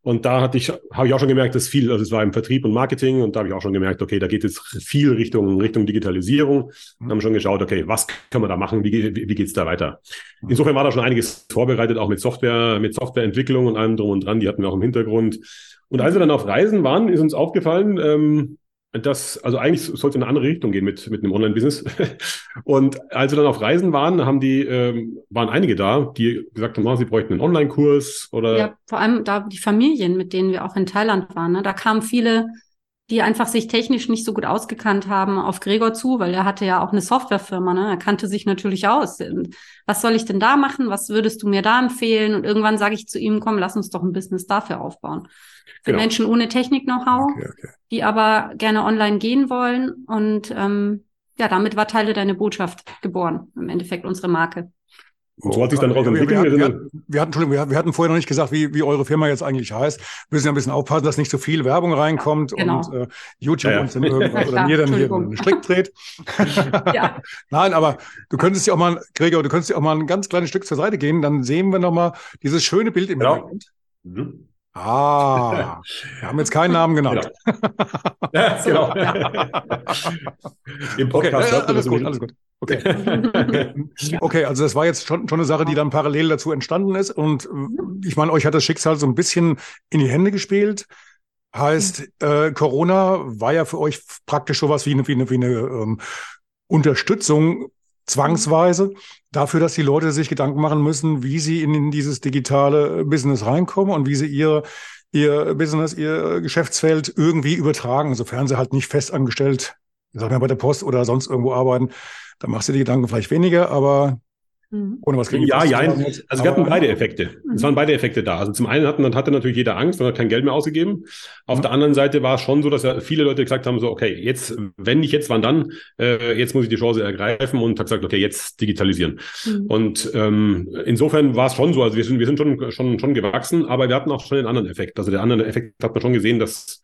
Und da hatte ich, habe ich auch schon gemerkt, dass viel, also es war im Vertrieb und Marketing und da habe ich auch schon gemerkt, okay, da geht jetzt viel Richtung, Richtung Digitalisierung. Mhm. Haben schon geschaut, okay, was können wir da machen? Wie, wie, wie geht's da weiter? Insofern war da schon einiges vorbereitet, auch mit Software, mit Softwareentwicklung und allem drum und dran. Die hatten wir auch im Hintergrund. Und als wir dann auf Reisen waren, ist uns aufgefallen, ähm, dass, also eigentlich sollte in eine andere Richtung gehen mit, mit einem Online-Business. und als wir dann auf Reisen waren, haben die, ähm, waren einige da, die gesagt haben, oh, sie bräuchten einen Online-Kurs oder. Ja, vor allem da die Familien, mit denen wir auch in Thailand waren. Ne? Da kamen viele, die einfach sich technisch nicht so gut ausgekannt haben, auf Gregor zu, weil er hatte ja auch eine Softwarefirma, ne? Er kannte sich natürlich aus. Was soll ich denn da machen? Was würdest du mir da empfehlen? Und irgendwann sage ich zu ihm, komm, lass uns doch ein Business dafür aufbauen für genau. Menschen ohne Technik-Know-how, okay, okay. die aber gerne online gehen wollen. Und ähm, ja, damit war Teile deine Botschaft geboren, im Endeffekt unsere Marke. Und so hat sich dann daraus entwickelt. Wir, wir, wir, wir, hatten, Entschuldigung, wir, wir, hatten vorher noch nicht gesagt, wie, wie eure Firma jetzt eigentlich heißt. Wir müssen ja ein bisschen aufpassen, dass nicht so viel Werbung reinkommt genau. und äh, YouTube ja, uns dann irgendwas oder mir dann hier einen Strick dreht. ja. Nein, aber du könntest ja auch mal, Gregor, du könntest ja auch mal ein ganz kleines Stück zur Seite gehen, dann sehen wir nochmal dieses schöne Bild im ja. Hintergrund. Mhm. Ah, wir haben jetzt keinen Namen genannt. Genau. ja, genau. Im Podcast. Okay, alles gut, alles gut. Okay. okay, also das war jetzt schon, schon eine Sache, die dann parallel dazu entstanden ist. Und äh, ich meine, euch hat das Schicksal so ein bisschen in die Hände gespielt. Heißt, äh, Corona war ja für euch praktisch sowas wie eine, wie eine, wie eine ähm, Unterstützung zwangsweise dafür, dass die Leute sich Gedanken machen müssen, wie sie in dieses digitale Business reinkommen und wie sie ihr, ihr Business, ihr Geschäftsfeld irgendwie übertragen, sofern sie halt nicht festangestellt, sagen wir bei der Post oder sonst irgendwo arbeiten. Da machst du die Gedanken vielleicht weniger, aber Mhm. Ohne was gegen Ja, ja. Also wir hatten beide Effekte. Es waren beide Effekte da. Also zum einen hatten, hatte natürlich jeder Angst und hat kein Geld mehr ausgegeben. Auf mhm. der anderen Seite war es schon so, dass ja viele Leute gesagt haben, so, okay, jetzt, wenn nicht jetzt, wann dann? Äh, jetzt muss ich die Chance ergreifen und hat gesagt, okay, jetzt digitalisieren. Mhm. Und ähm, insofern war es schon so, also wir sind, wir sind schon, schon, schon gewachsen, aber wir hatten auch schon einen anderen Effekt. Also der andere Effekt hat man schon gesehen, dass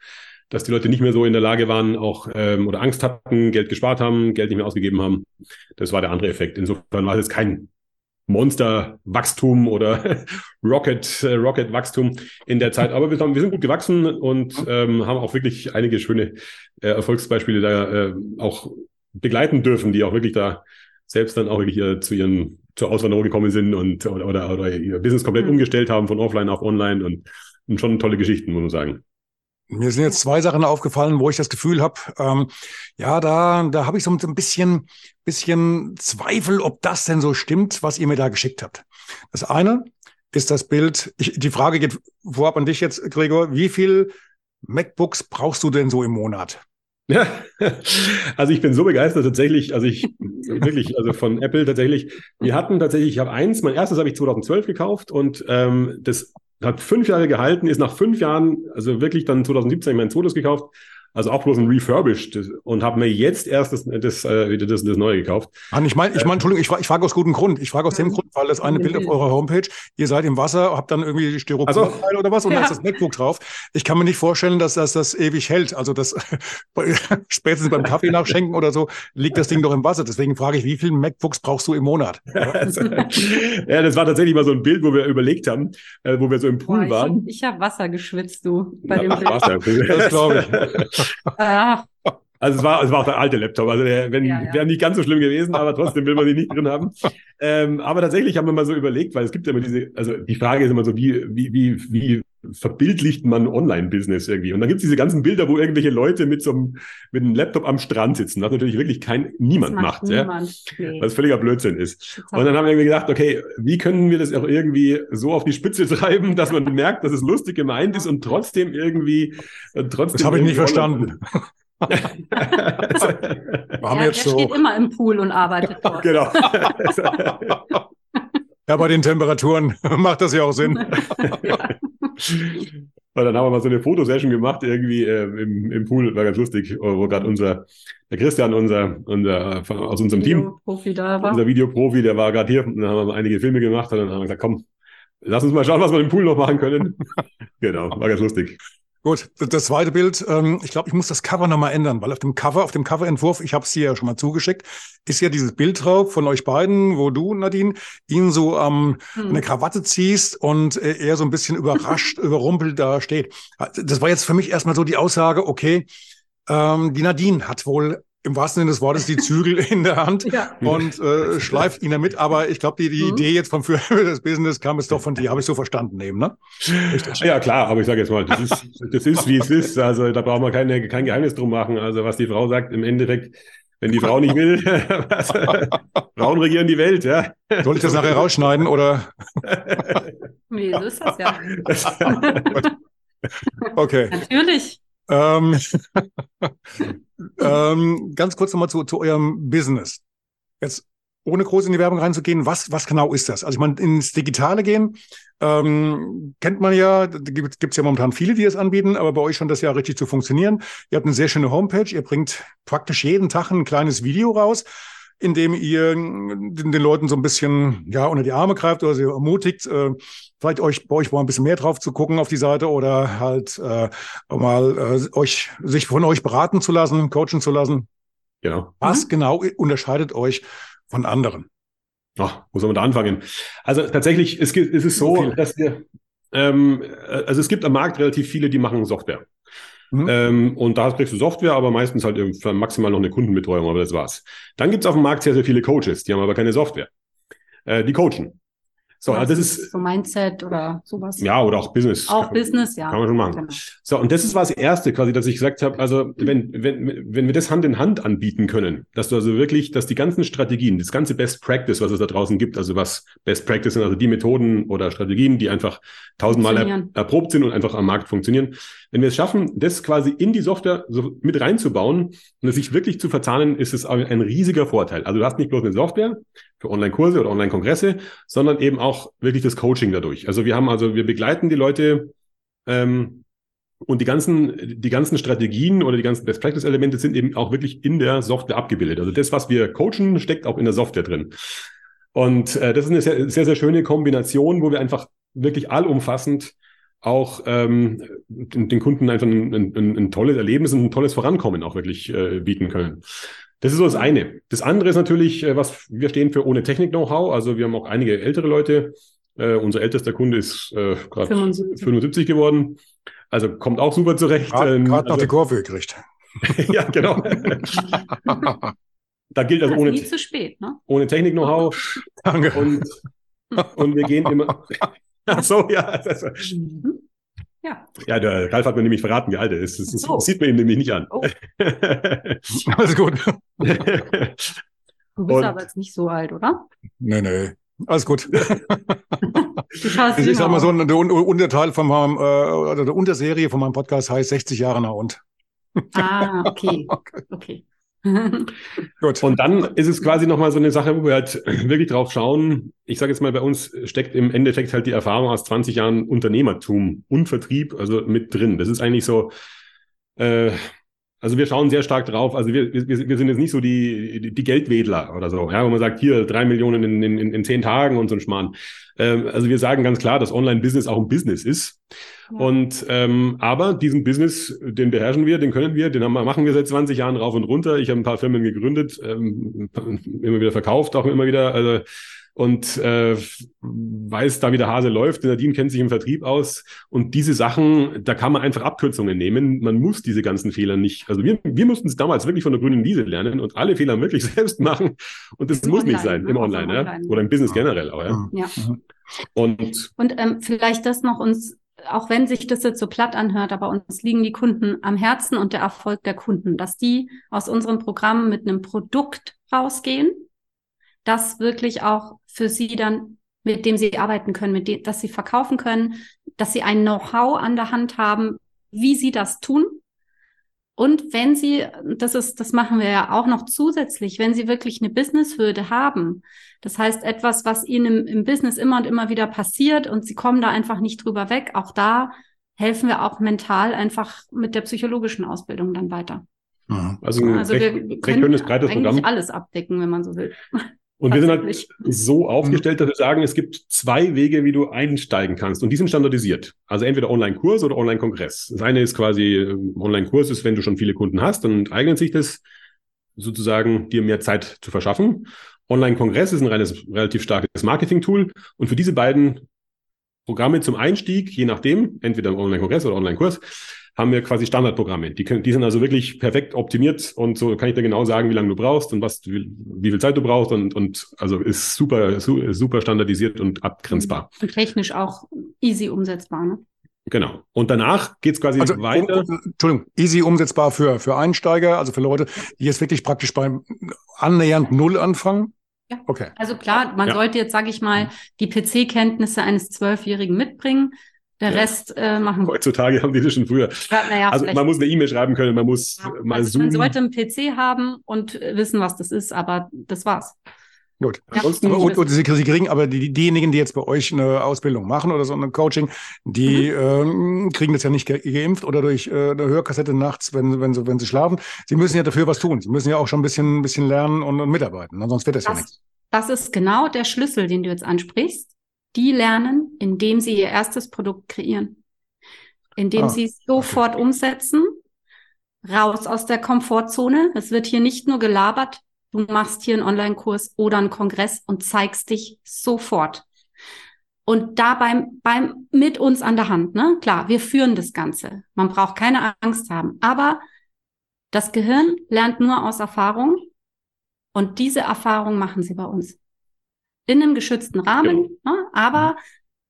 dass die Leute nicht mehr so in der Lage waren, auch ähm, oder Angst hatten, Geld gespart haben, Geld nicht mehr ausgegeben haben. Das war der andere Effekt. Insofern war es kein Monsterwachstum oder Rocket, äh, Rocket Wachstum in der Zeit. Aber wir, haben, wir sind gut gewachsen und ähm, haben auch wirklich einige schöne äh, Erfolgsbeispiele da äh, auch begleiten dürfen, die auch wirklich da selbst dann auch wirklich äh, zu ihren zur Auswanderung gekommen sind und oder, oder, oder ihr Business komplett mhm. umgestellt haben von offline auf online und, und schon tolle Geschichten, muss man sagen. Mir sind jetzt zwei Sachen aufgefallen, wo ich das Gefühl habe, ähm, ja, da, da habe ich so ein bisschen, bisschen Zweifel, ob das denn so stimmt, was ihr mir da geschickt habt. Das eine ist das Bild, ich, die Frage geht vorab an dich jetzt, Gregor, wie viel MacBooks brauchst du denn so im Monat? Ja, also ich bin so begeistert tatsächlich, also ich wirklich, also von Apple tatsächlich. Wir hatten tatsächlich, ich habe eins, mein erstes habe ich 2012 gekauft und ähm, das hat fünf Jahre gehalten, ist nach fünf Jahren, also wirklich dann 2017 mein zweites gekauft Also auch bloß ein Refurbished und habe mir jetzt erst das, das, äh, wieder das, das Neue gekauft. Mann, ich meine, ich mein, Entschuldigung, ich, ich frage aus gutem Grund. Ich frage aus dem Grund, weil das eine Bild auf eurer Homepage, ihr seid im Wasser, habt dann irgendwie Styropor also, oder was und ja. da ist das MacBook drauf. Ich kann mir nicht vorstellen, dass das, das ewig hält. Also das spätestens beim Kaffee nachschenken oder so liegt das Ding doch im Wasser. Deswegen frage ich, wie viele MacBooks brauchst du im Monat? ja, das war tatsächlich mal so ein Bild, wo wir überlegt haben, äh, wo wir so im Pool Boah, waren. Ich habe hab Wasser geschwitzt, du, bei ja, dem Bild. Wasser, das glaube ich. Ah. Also es war, es war auch der alte Laptop. Also der wenn, ja, ja. wäre nicht ganz so schlimm gewesen, aber trotzdem will man die nicht drin haben. Ähm, aber tatsächlich haben wir mal so überlegt, weil es gibt ja immer diese, also die Frage ist immer so, wie, wie, wie, wie verbildlicht man Online-Business irgendwie? Und dann gibt es diese ganzen Bilder, wo irgendwelche Leute mit so einem, mit einem Laptop am Strand sitzen, was natürlich wirklich kein, niemand macht, macht niemand. ja? Nee. was völliger Blödsinn ist. Und dann haben wir irgendwie gedacht, okay, wie können wir das auch irgendwie so auf die Spitze treiben, dass man merkt, dass es lustig gemeint ist und trotzdem irgendwie, trotzdem. Das habe ich nicht verstanden. War ja, der so. steht immer im Pool und arbeitet dort. Genau. Ja, bei den Temperaturen macht das ja auch Sinn. Weil dann haben wir mal so eine Fotosession gemacht, irgendwie äh, im, im Pool, war ganz lustig, wo gerade unser, der Christian, unser, unser aus unserem Team, da war. unser Videoprofi, der war gerade hier, und dann haben wir einige Filme gemacht und dann haben wir gesagt, komm, lass uns mal schauen, was wir im Pool noch machen können. genau, war ganz lustig. Gut, das zweite Bild, ähm, ich glaube, ich muss das Cover nochmal ändern, weil auf dem Cover, auf dem Coverentwurf, ich habe es dir ja schon mal zugeschickt, ist ja dieses Bild drauf von euch beiden, wo du, Nadine, ihn so ähm, hm. eine Krawatte ziehst und äh, er so ein bisschen überrascht, überrumpelt da steht. Das war jetzt für mich erstmal so die Aussage, okay, ähm, die Nadine hat wohl im wahrsten Sinne des Wortes die Zügel in der Hand ja. und äh, schleift ihn damit. Aber ich glaube, die, die mhm. Idee jetzt vom Führer des Business kam es doch von dir, habe ich so verstanden eben, ne? Ja, klar, aber ich sage jetzt mal, das ist, das ist, wie es ist. Also da brauchen wir keine, kein Geheimnis drum machen. Also was die Frau sagt, im Endeffekt, wenn die Frau nicht will, Frauen regieren die Welt, ja. Soll ich das nachher rausschneiden oder? nee, so ist das ja. okay. Natürlich. Ähm, ähm, ganz kurz nochmal zu, zu eurem Business. Jetzt ohne groß in die Werbung reinzugehen, was, was genau ist das? Also ich meine, ins Digitale gehen, ähm, kennt man ja, gibt es ja momentan viele, die es anbieten, aber bei euch scheint das ja richtig zu funktionieren. Ihr habt eine sehr schöne Homepage, ihr bringt praktisch jeden Tag ein kleines Video raus indem ihr den, den, Leuten so ein bisschen ja unter die Arme greift oder sie ermutigt, äh, vielleicht euch bei euch mal ein bisschen mehr drauf zu gucken auf die Seite oder halt äh, mal äh, euch sich von euch beraten zu lassen, coachen zu lassen. Genau. Was mhm. genau unterscheidet euch von anderen? Ach, wo soll man da anfangen? Also tatsächlich ist, ist es so, dass wir ähm, also es gibt am Markt relativ viele, die machen Software. Mhm. Ähm, und da kriegst du Software, aber meistens halt maximal noch eine Kundenbetreuung, aber das war's. Dann gibt's auf dem Markt sehr, sehr viele Coaches, die haben aber keine Software. Äh, die coachen. So, also das ist so Mindset oder sowas. Ja, oder auch Business. Auch Business, ja. Kann man schon machen. Genau. So, und das ist was Erste quasi, dass ich gesagt habe, also wenn, wenn, wenn wir das Hand in Hand anbieten können, dass du also wirklich, dass die ganzen Strategien, das ganze Best Practice, was es da draußen gibt, also was Best Practice sind, also die Methoden oder Strategien, die einfach tausendmal er, erprobt sind und einfach am Markt funktionieren. Wenn wir es schaffen, das quasi in die Software so mit reinzubauen und es sich wirklich zu verzahnen, ist es ein riesiger Vorteil. Also du hast nicht bloß eine Software, für Online-Kurse oder Online-Kongresse, sondern eben auch wirklich das Coaching dadurch. Also wir haben also, wir begleiten die Leute ähm, und die ganzen, die ganzen Strategien oder die ganzen Best Practice Elemente sind eben auch wirklich in der Software abgebildet. Also das, was wir coachen, steckt auch in der Software drin. Und äh, das ist eine sehr, sehr, sehr schöne Kombination, wo wir einfach wirklich allumfassend auch ähm, den Kunden einfach ein, ein, ein tolles Erlebnis und ein tolles Vorankommen auch wirklich äh, bieten können. Das ist so das eine. Das andere ist natürlich, äh, was wir stehen für ohne Technik-Know-how. Also wir haben auch einige ältere Leute. Äh, unser ältester Kunde ist äh, gerade 75. 75. geworden. Also kommt auch super zurecht. Gerade ähm, also, noch die Kurve gekriegt. ja, genau. da gilt also ohne, nie zu spät, ne? ohne Technik-Know-how. Danke. Und, und wir gehen immer. Ach so, ja. Also, mhm. Ja. Ja, der Ralf hat mir nämlich verraten, wie alt er ist. Das, das so. sieht man ihm nämlich nicht an. Oh. Alles gut. Du bist Und, aber jetzt nicht so alt, oder? Nee, nee. Alles gut. ich sag mal so, der Unterteil von meinem, äh, oder der Unterserie von meinem Podcast heißt 60 Jahre nach und. Ah, okay. okay. Gut. Und dann ist es quasi nochmal so eine Sache, wo wir halt wirklich drauf schauen. Ich sage jetzt mal, bei uns steckt im Endeffekt halt die Erfahrung aus 20 Jahren Unternehmertum und Vertrieb, also mit drin. Das ist eigentlich so, äh, Also wir schauen sehr stark drauf. Also wir, wir, wir sind jetzt nicht so die, die Geldwedler oder so, ja, wo man sagt, hier drei Millionen in, in, in zehn Tagen und so ein Schmarrn. Ähm, also wir sagen ganz klar, dass Online-Business auch ein Business ist. Ja. Und ähm, aber diesen Business, den beherrschen wir, den können wir, den haben, machen wir seit 20 Jahren rauf und runter. Ich habe ein paar Firmen gegründet, ähm, immer wieder verkauft, auch immer wieder. Also und äh, weiß da, wie der Hase läuft. Nadine kennt sich im Vertrieb aus. Und diese Sachen, da kann man einfach Abkürzungen nehmen. Man muss diese ganzen Fehler nicht. Also wir, wir mussten es damals wirklich von der grünen Wiese lernen und alle Fehler wirklich selbst machen. Und das Im muss Online, nicht sein, ne? im Online, ja? Online. oder im Business generell auch. Ja. ja. Und, und ähm, vielleicht das noch uns auch wenn sich das jetzt so platt anhört, aber uns liegen die Kunden am Herzen und der Erfolg der Kunden, dass die aus unserem Programm mit einem Produkt rausgehen, das wirklich auch für sie dann, mit dem sie arbeiten können, mit dem, dass sie verkaufen können, dass sie ein Know-how an der Hand haben, wie sie das tun. Und wenn sie, das ist, das machen wir ja auch noch zusätzlich, wenn sie wirklich eine Businesshürde haben, das heißt etwas, was ihnen im, im Business immer und immer wieder passiert und sie kommen da einfach nicht drüber weg, auch da helfen wir auch mental einfach mit der psychologischen Ausbildung dann weiter. Also, also recht, wir können recht breites eigentlich Programm. alles abdecken, wenn man so will. Und wir sind halt so aufgestellt, dass wir sagen, es gibt zwei Wege, wie du einsteigen kannst. Und die sind standardisiert. Also entweder Online-Kurs oder Online-Kongress. Das eine ist quasi, ähm, Online-Kurs ist, wenn du schon viele Kunden hast, dann eignet sich das sozusagen, dir mehr Zeit zu verschaffen. Online-Kongress ist ein reines, relativ starkes Marketing-Tool. Und für diese beiden Programme zum Einstieg, je nachdem, entweder Online-Kongress oder Online-Kurs, haben wir quasi Standardprogramme. Die, können, die sind also wirklich perfekt optimiert und so kann ich dir genau sagen, wie lange du brauchst und was, wie, wie viel Zeit du brauchst und, und also ist super, super standardisiert und abgrenzbar. Und technisch auch easy umsetzbar, ne? Genau. Und danach geht's quasi also, weiter. Um, Entschuldigung, easy umsetzbar für, für Einsteiger, also für Leute, die jetzt wirklich praktisch beim annähernd Null anfangen. Ja. Okay. Also klar, man ja. sollte jetzt, sage ich mal, die PC-Kenntnisse eines Zwölfjährigen mitbringen. Der ja. Rest äh, machen. Heutzutage haben die das schon früher. Ja, also man muss eine E-Mail schreiben können, man muss ja, mal also zoomen. Man sollte einen PC haben und wissen, was das ist, aber das war's. Gut. Ja. Und, und, Sie, Sie kriegen aber die, diejenigen, die jetzt bei euch eine Ausbildung machen oder so ein Coaching, die mhm. äh, kriegen das ja nicht ge geimpft oder durch äh, eine Hörkassette nachts, wenn, wenn, sie, wenn sie schlafen. Sie müssen ja dafür was tun. Sie müssen ja auch schon ein bisschen, ein bisschen lernen und, und mitarbeiten. Sonst wird das, das ja nichts. Das ist genau der Schlüssel, den du jetzt ansprichst. Die lernen, indem sie ihr erstes Produkt kreieren, indem ah, sie es sofort okay. umsetzen, raus aus der Komfortzone. Es wird hier nicht nur gelabert, du machst hier einen Online-Kurs oder einen Kongress und zeigst dich sofort. Und da beim, beim, mit uns an der Hand, ne? Klar, wir führen das Ganze. Man braucht keine Angst haben. Aber das Gehirn lernt nur aus Erfahrung. Und diese Erfahrung machen sie bei uns in einem geschützten Rahmen, genau. ne? aber mhm.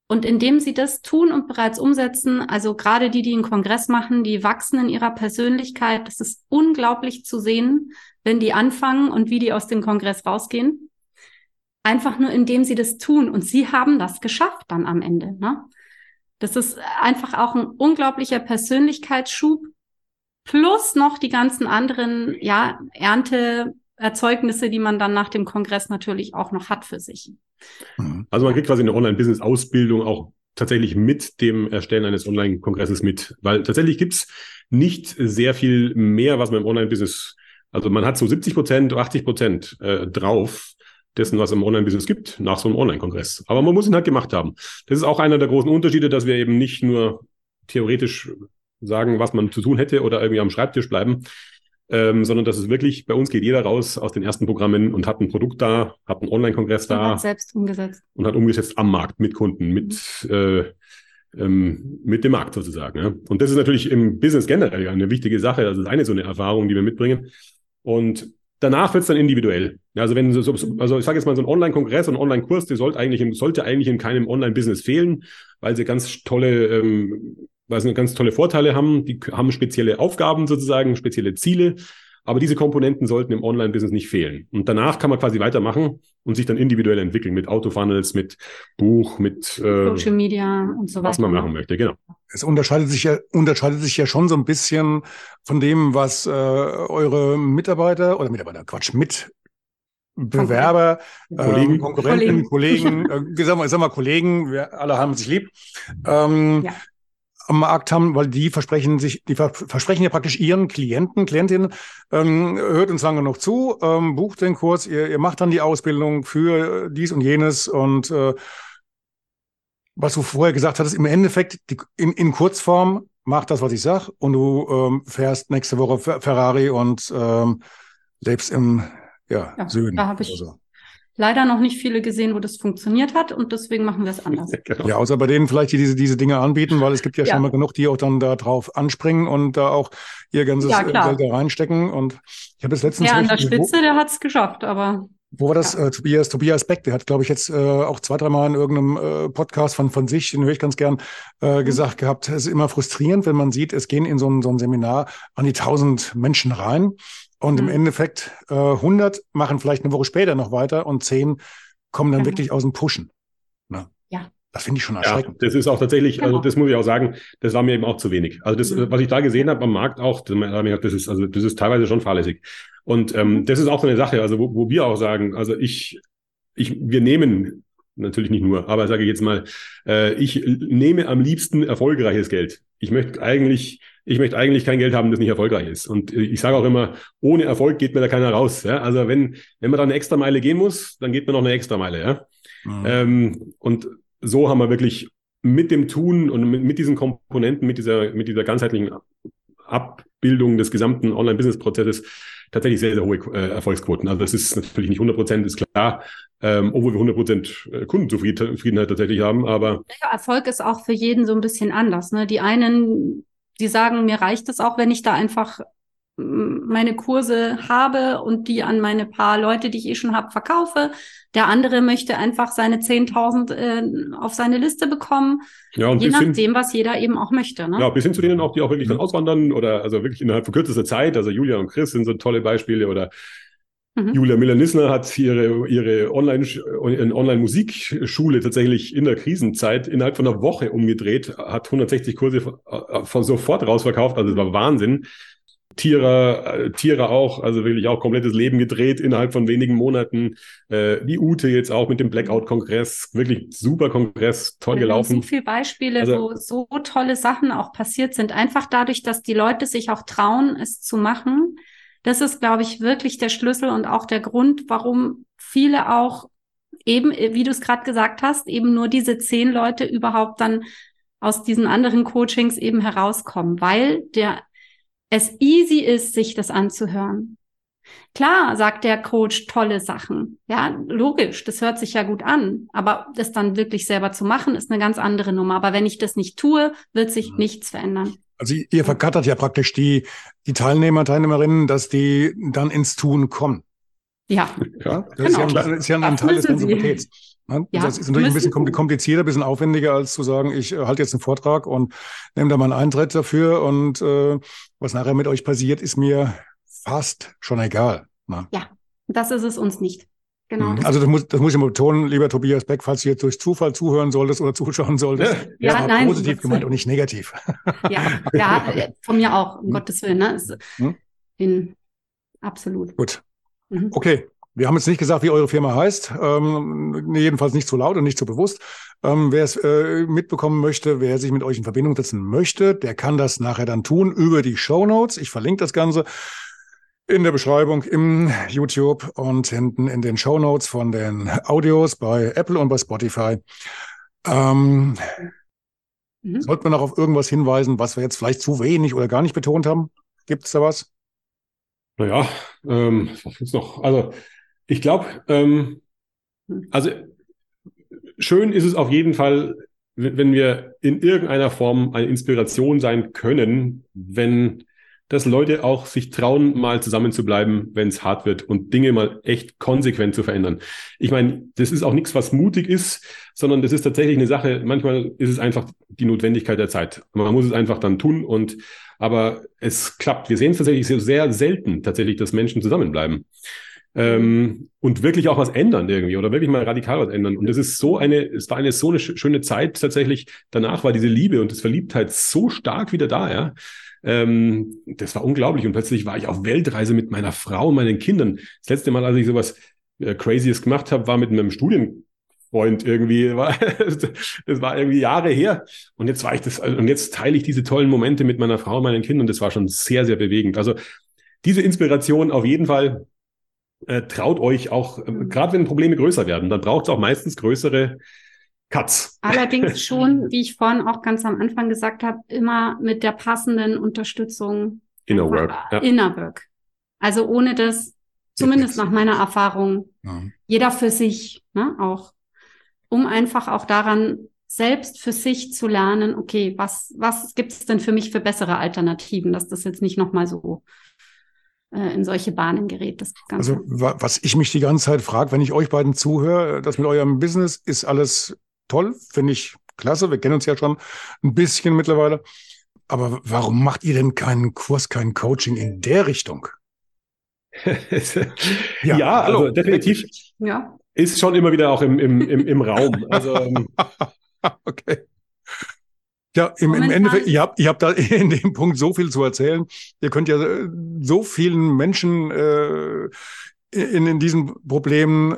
und indem sie das tun und bereits umsetzen, also gerade die, die einen Kongress machen, die wachsen in ihrer Persönlichkeit. Das ist unglaublich zu sehen, wenn die anfangen und wie die aus dem Kongress rausgehen. Einfach nur, indem sie das tun. Und sie haben das geschafft dann am Ende. Ne? Das ist einfach auch ein unglaublicher Persönlichkeitsschub. Plus noch die ganzen anderen, ja, Ernte, Erzeugnisse, die man dann nach dem Kongress natürlich auch noch hat für sich. Mhm. Also man kriegt quasi eine Online-Business-Ausbildung auch tatsächlich mit dem Erstellen eines Online-Kongresses mit, weil tatsächlich gibt's nicht sehr viel mehr, was man im Online-Business, also man hat so 70 Prozent, 80 Prozent äh, drauf dessen, was im Online-Business gibt, nach so einem Online-Kongress. Aber man muss ihn halt gemacht haben. Das ist auch einer der großen Unterschiede, dass wir eben nicht nur theoretisch sagen, was man zu tun hätte oder irgendwie am Schreibtisch bleiben, ähm, sondern dass es wirklich, bei uns geht jeder raus aus den ersten Programmen und hat ein Produkt da, hat einen Online-Kongress da. Und hat selbst umgesetzt. Und hat umgesetzt am Markt, mit Kunden, mit, mhm. äh, ähm, mit dem Markt sozusagen. Ja. Und das ist natürlich im Business generell eine wichtige Sache. Also das ist eine so eine Erfahrung, die wir mitbringen. Und danach wird es dann individuell. Also wenn so, also ich sage jetzt mal so ein Online-Kongress und Online-Kurs, der sollte eigentlich, sollte eigentlich in keinem Online-Business fehlen, weil sie ganz tolle ähm, weil sie ganz tolle Vorteile haben. Die haben spezielle Aufgaben sozusagen, spezielle Ziele. Aber diese Komponenten sollten im Online-Business nicht fehlen. Und danach kann man quasi weitermachen und sich dann individuell entwickeln mit Autofunnels, mit Buch, mit äh, Social Media und so weiter. Was man machen möchte, genau. Es unterscheidet sich ja, unterscheidet sich ja schon so ein bisschen von dem, was äh, eure Mitarbeiter oder Mitarbeiter, Quatsch, mit Bewerber, Kollegen, ähm, Konkurrenten, Kollegen, Kollegen äh, sag, mal, sag mal Kollegen, wir alle haben sich lieb, ähm, ja am Markt haben, weil die versprechen sich, die versprechen ja praktisch ihren Klienten, Klientinnen, ähm, hört uns lange noch zu, ähm, bucht den Kurs, ihr, ihr macht dann die Ausbildung für dies und jenes und äh, was du vorher gesagt hattest, im Endeffekt die, in, in Kurzform, mach das, was ich sag, und du ähm, fährst nächste Woche Ferrari und ähm, lebst im ja, ja Süden. Da habe ich so leider noch nicht viele gesehen, wo das funktioniert hat und deswegen machen wir es anders. Genau. Ja, außer bei denen vielleicht, die diese, diese Dinge anbieten, weil es gibt ja, ja. schon mal genug, die auch dann da drauf anspringen und da auch ihr ganzes ja, Geld da reinstecken. Und ich habe es letztens. Ja, an der Spitze, der hat es geschafft, aber. Wo war das? Ja. Äh, Tobias, Tobias Beck, der hat, glaube ich, jetzt äh, auch zwei, dreimal in irgendeinem äh, Podcast von, von sich, den höre ich ganz gern, äh, mhm. gesagt gehabt, es ist immer frustrierend, wenn man sieht, es gehen in so ein, so ein Seminar an die tausend Menschen rein und mhm. im Endeffekt äh, 100 machen vielleicht eine Woche später noch weiter und 10 kommen dann mhm. wirklich aus dem Pushen. Na, ja. Das finde ich schon erschreckend. Ja, das ist auch tatsächlich, also genau. also das muss ich auch sagen, das war mir eben auch zu wenig. Also das, mhm. was ich da gesehen habe am Markt auch, das ist, also das ist teilweise schon fahrlässig. Und ähm, mhm. das ist auch so eine Sache, also wo, wo wir auch sagen, also ich, ich, wir nehmen natürlich nicht nur, aber sage ich jetzt mal, äh, ich nehme am liebsten erfolgreiches Geld. Ich möchte eigentlich ich möchte eigentlich kein Geld haben, das nicht erfolgreich ist. Und ich sage auch immer, ohne Erfolg geht mir da keiner raus. Ja? Also wenn, wenn man da eine extra Meile gehen muss, dann geht man noch eine extra Meile. Ja? Mhm. Ähm, und so haben wir wirklich mit dem Tun und mit, mit diesen Komponenten, mit dieser, mit dieser ganzheitlichen Abbildung des gesamten Online-Business-Prozesses tatsächlich sehr, sehr hohe äh, Erfolgsquoten. Also das ist natürlich nicht 100 Prozent, ist klar, ähm, obwohl wir 100 Prozent äh, Kundenzufriedenheit tatsächlich haben, aber... Ja, Erfolg ist auch für jeden so ein bisschen anders. Ne? Die einen die sagen, mir reicht es auch, wenn ich da einfach meine Kurse habe und die an meine paar Leute, die ich eh schon habe, verkaufe. Der andere möchte einfach seine 10.000 äh, auf seine Liste bekommen. Ja, und je nachdem, hin, was jeder eben auch möchte. Ne? Ja, bis hin zu denen auch, die auch wirklich dann auswandern oder also wirklich innerhalb von kürzester Zeit. Also Julia und Chris sind so tolle Beispiele oder Mhm. Julia Miller-Nissner hat ihre, ihre Online, Online-Musikschule tatsächlich in der Krisenzeit innerhalb von einer Woche umgedreht, hat 160 Kurse von, von sofort rausverkauft, also das war Wahnsinn. Tierer, äh, Tiere auch, also wirklich auch komplettes Leben gedreht innerhalb von wenigen Monaten. Äh, die Ute jetzt auch mit dem Blackout-Kongress, wirklich super Kongress, toll Wir gelaufen. so viele Beispiele, also, wo so tolle Sachen auch passiert sind, einfach dadurch, dass die Leute sich auch trauen, es zu machen das ist, glaube ich, wirklich der Schlüssel und auch der Grund, warum viele auch eben, wie du es gerade gesagt hast, eben nur diese zehn Leute überhaupt dann aus diesen anderen Coachings eben herauskommen, weil der es easy ist, sich das anzuhören. Klar, sagt der Coach tolle Sachen. Ja, logisch, das hört sich ja gut an. Aber das dann wirklich selber zu machen, ist eine ganz andere Nummer. Aber wenn ich das nicht tue, wird sich mhm. nichts verändern. Also ihr vergattert ja praktisch die, die Teilnehmer, Teilnehmerinnen, dass die dann ins Tun kommen. Ja. ja das, genau. ist ja, das ist ja ein Teil des Konsumitäts. Ne? Ja, das ist natürlich ein bisschen komplizierter, ein bisschen aufwendiger, als zu sagen, ich äh, halte jetzt einen Vortrag und nehme da mal einen Eintritt dafür und äh, was nachher mit euch passiert, ist mir fast schon egal. Ne? Ja, das ist es uns nicht. Genau. Mhm. Also das muss, das muss ich mal betonen, lieber Tobias Beck, falls du jetzt durch Zufall zuhören solltest oder zuschauen solltest. Ja, ja nein, positiv gemeint und nicht negativ. Ja, ja, von mir auch, um hm. Gottes Willen. Ne? Hm? in, absolut. Gut. Mhm. Okay. Wir haben jetzt nicht gesagt, wie eure Firma heißt. Ähm, jedenfalls nicht zu laut und nicht zu bewusst. Ähm, wer es äh, mitbekommen möchte, wer sich mit euch in Verbindung setzen möchte, der kann das nachher dann tun über die Show Notes. Ich verlinke das Ganze in der Beschreibung im YouTube und hinten in den Show Notes von den Audios bei Apple und bei Spotify. Ähm, mhm. Sollte man noch auf irgendwas hinweisen, was wir jetzt vielleicht zu wenig oder gar nicht betont haben? Gibt es da was? Naja, ähm, was gibt's noch? Also ich glaube, ähm, also schön ist es auf jeden Fall, wenn wir in irgendeiner Form eine Inspiration sein können, wenn dass Leute auch sich trauen, mal zusammenzubleiben, wenn es hart wird und Dinge mal echt konsequent zu verändern. Ich meine, das ist auch nichts, was mutig ist, sondern das ist tatsächlich eine Sache. Manchmal ist es einfach die Notwendigkeit der Zeit. Man muss es einfach dann tun und aber es klappt. Wir sehen es tatsächlich sehr selten tatsächlich, dass Menschen zusammenbleiben. Ähm, und wirklich auch was ändern irgendwie oder wirklich mal radikal was ändern. Und es ist so eine, es war eine so eine schöne Zeit tatsächlich. Danach war diese Liebe und das Verliebtheit so stark wieder da, ja. Ähm, das war unglaublich. Und plötzlich war ich auf Weltreise mit meiner Frau und meinen Kindern. Das letzte Mal, als ich sowas äh, Crazyes gemacht habe, war mit einem Studienfreund Freund irgendwie. Das war irgendwie Jahre her. Und jetzt war ich das, und jetzt teile ich diese tollen Momente mit meiner Frau und meinen Kindern. Und das war schon sehr, sehr bewegend. Also diese Inspiration auf jeden Fall äh, traut euch auch, äh, gerade wenn Probleme größer werden, dann braucht es auch meistens größere Cuts. Allerdings schon, wie ich vorhin auch ganz am Anfang gesagt habe, immer mit der passenden Unterstützung. Inner Work. Ja. Inner Work. Also ohne das, zumindest nach meiner Erfahrung, ja. jeder für sich, ne, auch, um einfach auch daran selbst für sich zu lernen, okay, was, was gibt es denn für mich für bessere Alternativen, dass das jetzt nicht nochmal so äh, in solche Bahnen gerät. Das Ganze. Also was ich mich die ganze Zeit frage, wenn ich euch beiden zuhöre, das mit eurem Business ist alles toll, finde ich klasse. Wir kennen uns ja schon ein bisschen mittlerweile. Aber warum macht ihr denn keinen Kurs, kein Coaching in der Richtung? ja, ja also definitiv. Ja. Ist schon immer wieder auch im, im, im, im Raum. Also, ähm, okay. Ja, im, im Endeffekt, ihr habt, ihr habt da in dem Punkt so viel zu erzählen. Ihr könnt ja äh, so vielen Menschen äh, in, in diesen Problemen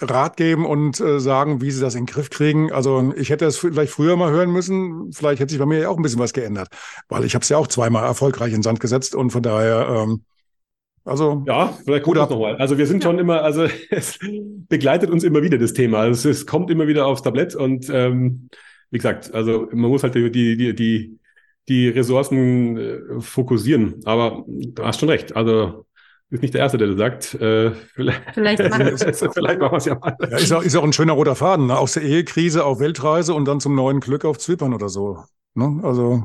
Rat geben und äh, sagen, wie sie das in den Griff kriegen. Also ich hätte es vielleicht früher mal hören müssen. Vielleicht hätte sich bei mir ja auch ein bisschen was geändert, weil ich habe es ja auch zweimal erfolgreich in Sand gesetzt und von daher ähm, also ja, vielleicht gut ab nochmal. Also wir sind schon immer, also es begleitet uns immer wieder das Thema. Also es kommt immer wieder aufs Tablett und ähm, wie gesagt, also man muss halt die, die, die, die Ressourcen äh, fokussieren. Aber du hast schon recht. Also ist nicht der Erste, der das sagt. Äh, vielleicht vielleicht, machen wir es ja mal. Ja, ist, auch, ist auch ein schöner roter Faden. Ne? Aus der Ehekrise auf Weltreise und dann zum neuen Glück auf Zypern oder so. Ne? Also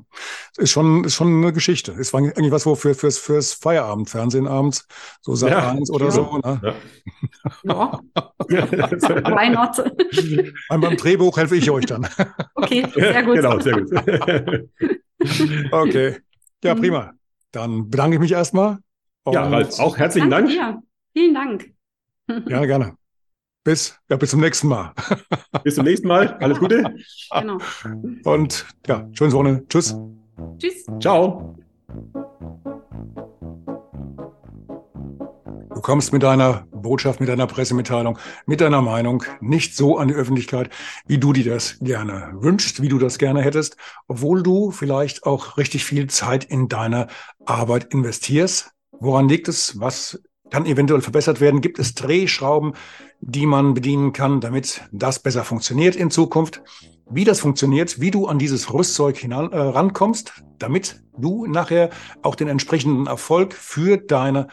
ist schon, ist schon eine Geschichte. Ist eigentlich was, wo für, fürs, fürs Feierabendfernsehen abends, so Sat ja, 1 oder ja. so. Ne? Ja. ja. Why not? Beim, beim Drehbuch helfe ich euch dann. Okay, sehr gut. Genau, sehr gut. okay. Ja, prima. Dann bedanke ich mich erstmal. Ja, Ralf, auch herzlichen Dank. Dir. Vielen Dank. Gerne, gerne. Bis, ja, bis zum nächsten Mal. bis zum nächsten Mal. Alles Gute. Genau. Und ja, schönes Wochenende. Tschüss. Tschüss. Ciao. Du kommst mit deiner Botschaft, mit deiner Pressemitteilung, mit deiner Meinung nicht so an die Öffentlichkeit, wie du dir das gerne wünschst, wie du das gerne hättest, obwohl du vielleicht auch richtig viel Zeit in deine Arbeit investierst. Woran liegt es? Was kann eventuell verbessert werden? Gibt es Drehschrauben, die man bedienen kann, damit das besser funktioniert in Zukunft? Wie das funktioniert, wie du an dieses Rüstzeug hinan, äh, rankommst, damit du nachher auch den entsprechenden Erfolg für deine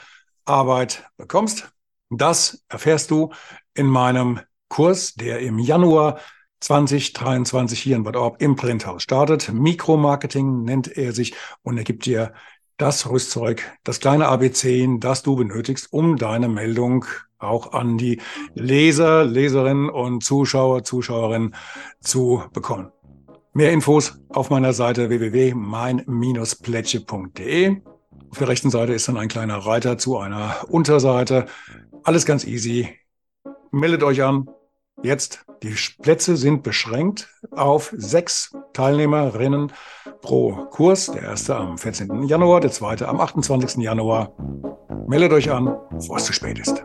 Arbeit bekommst, das erfährst du in meinem Kurs, der im Januar 2023 hier in Bad Orb im Printhaus startet. Mikromarketing nennt er sich und er gibt dir das Rüstzeug, das kleine ABC, das du benötigst, um deine Meldung auch an die Leser, Leserinnen und Zuschauer, Zuschauerinnen zu bekommen. Mehr Infos auf meiner Seite www.mein-plätsche.de. Auf der rechten Seite ist dann ein kleiner Reiter zu einer Unterseite. Alles ganz easy. Meldet euch an. Jetzt, die Plätze sind beschränkt auf sechs Teilnehmerinnen pro Kurs. Der erste am 14. Januar, der zweite am 28. Januar. Meldet euch an, bevor es zu spät ist.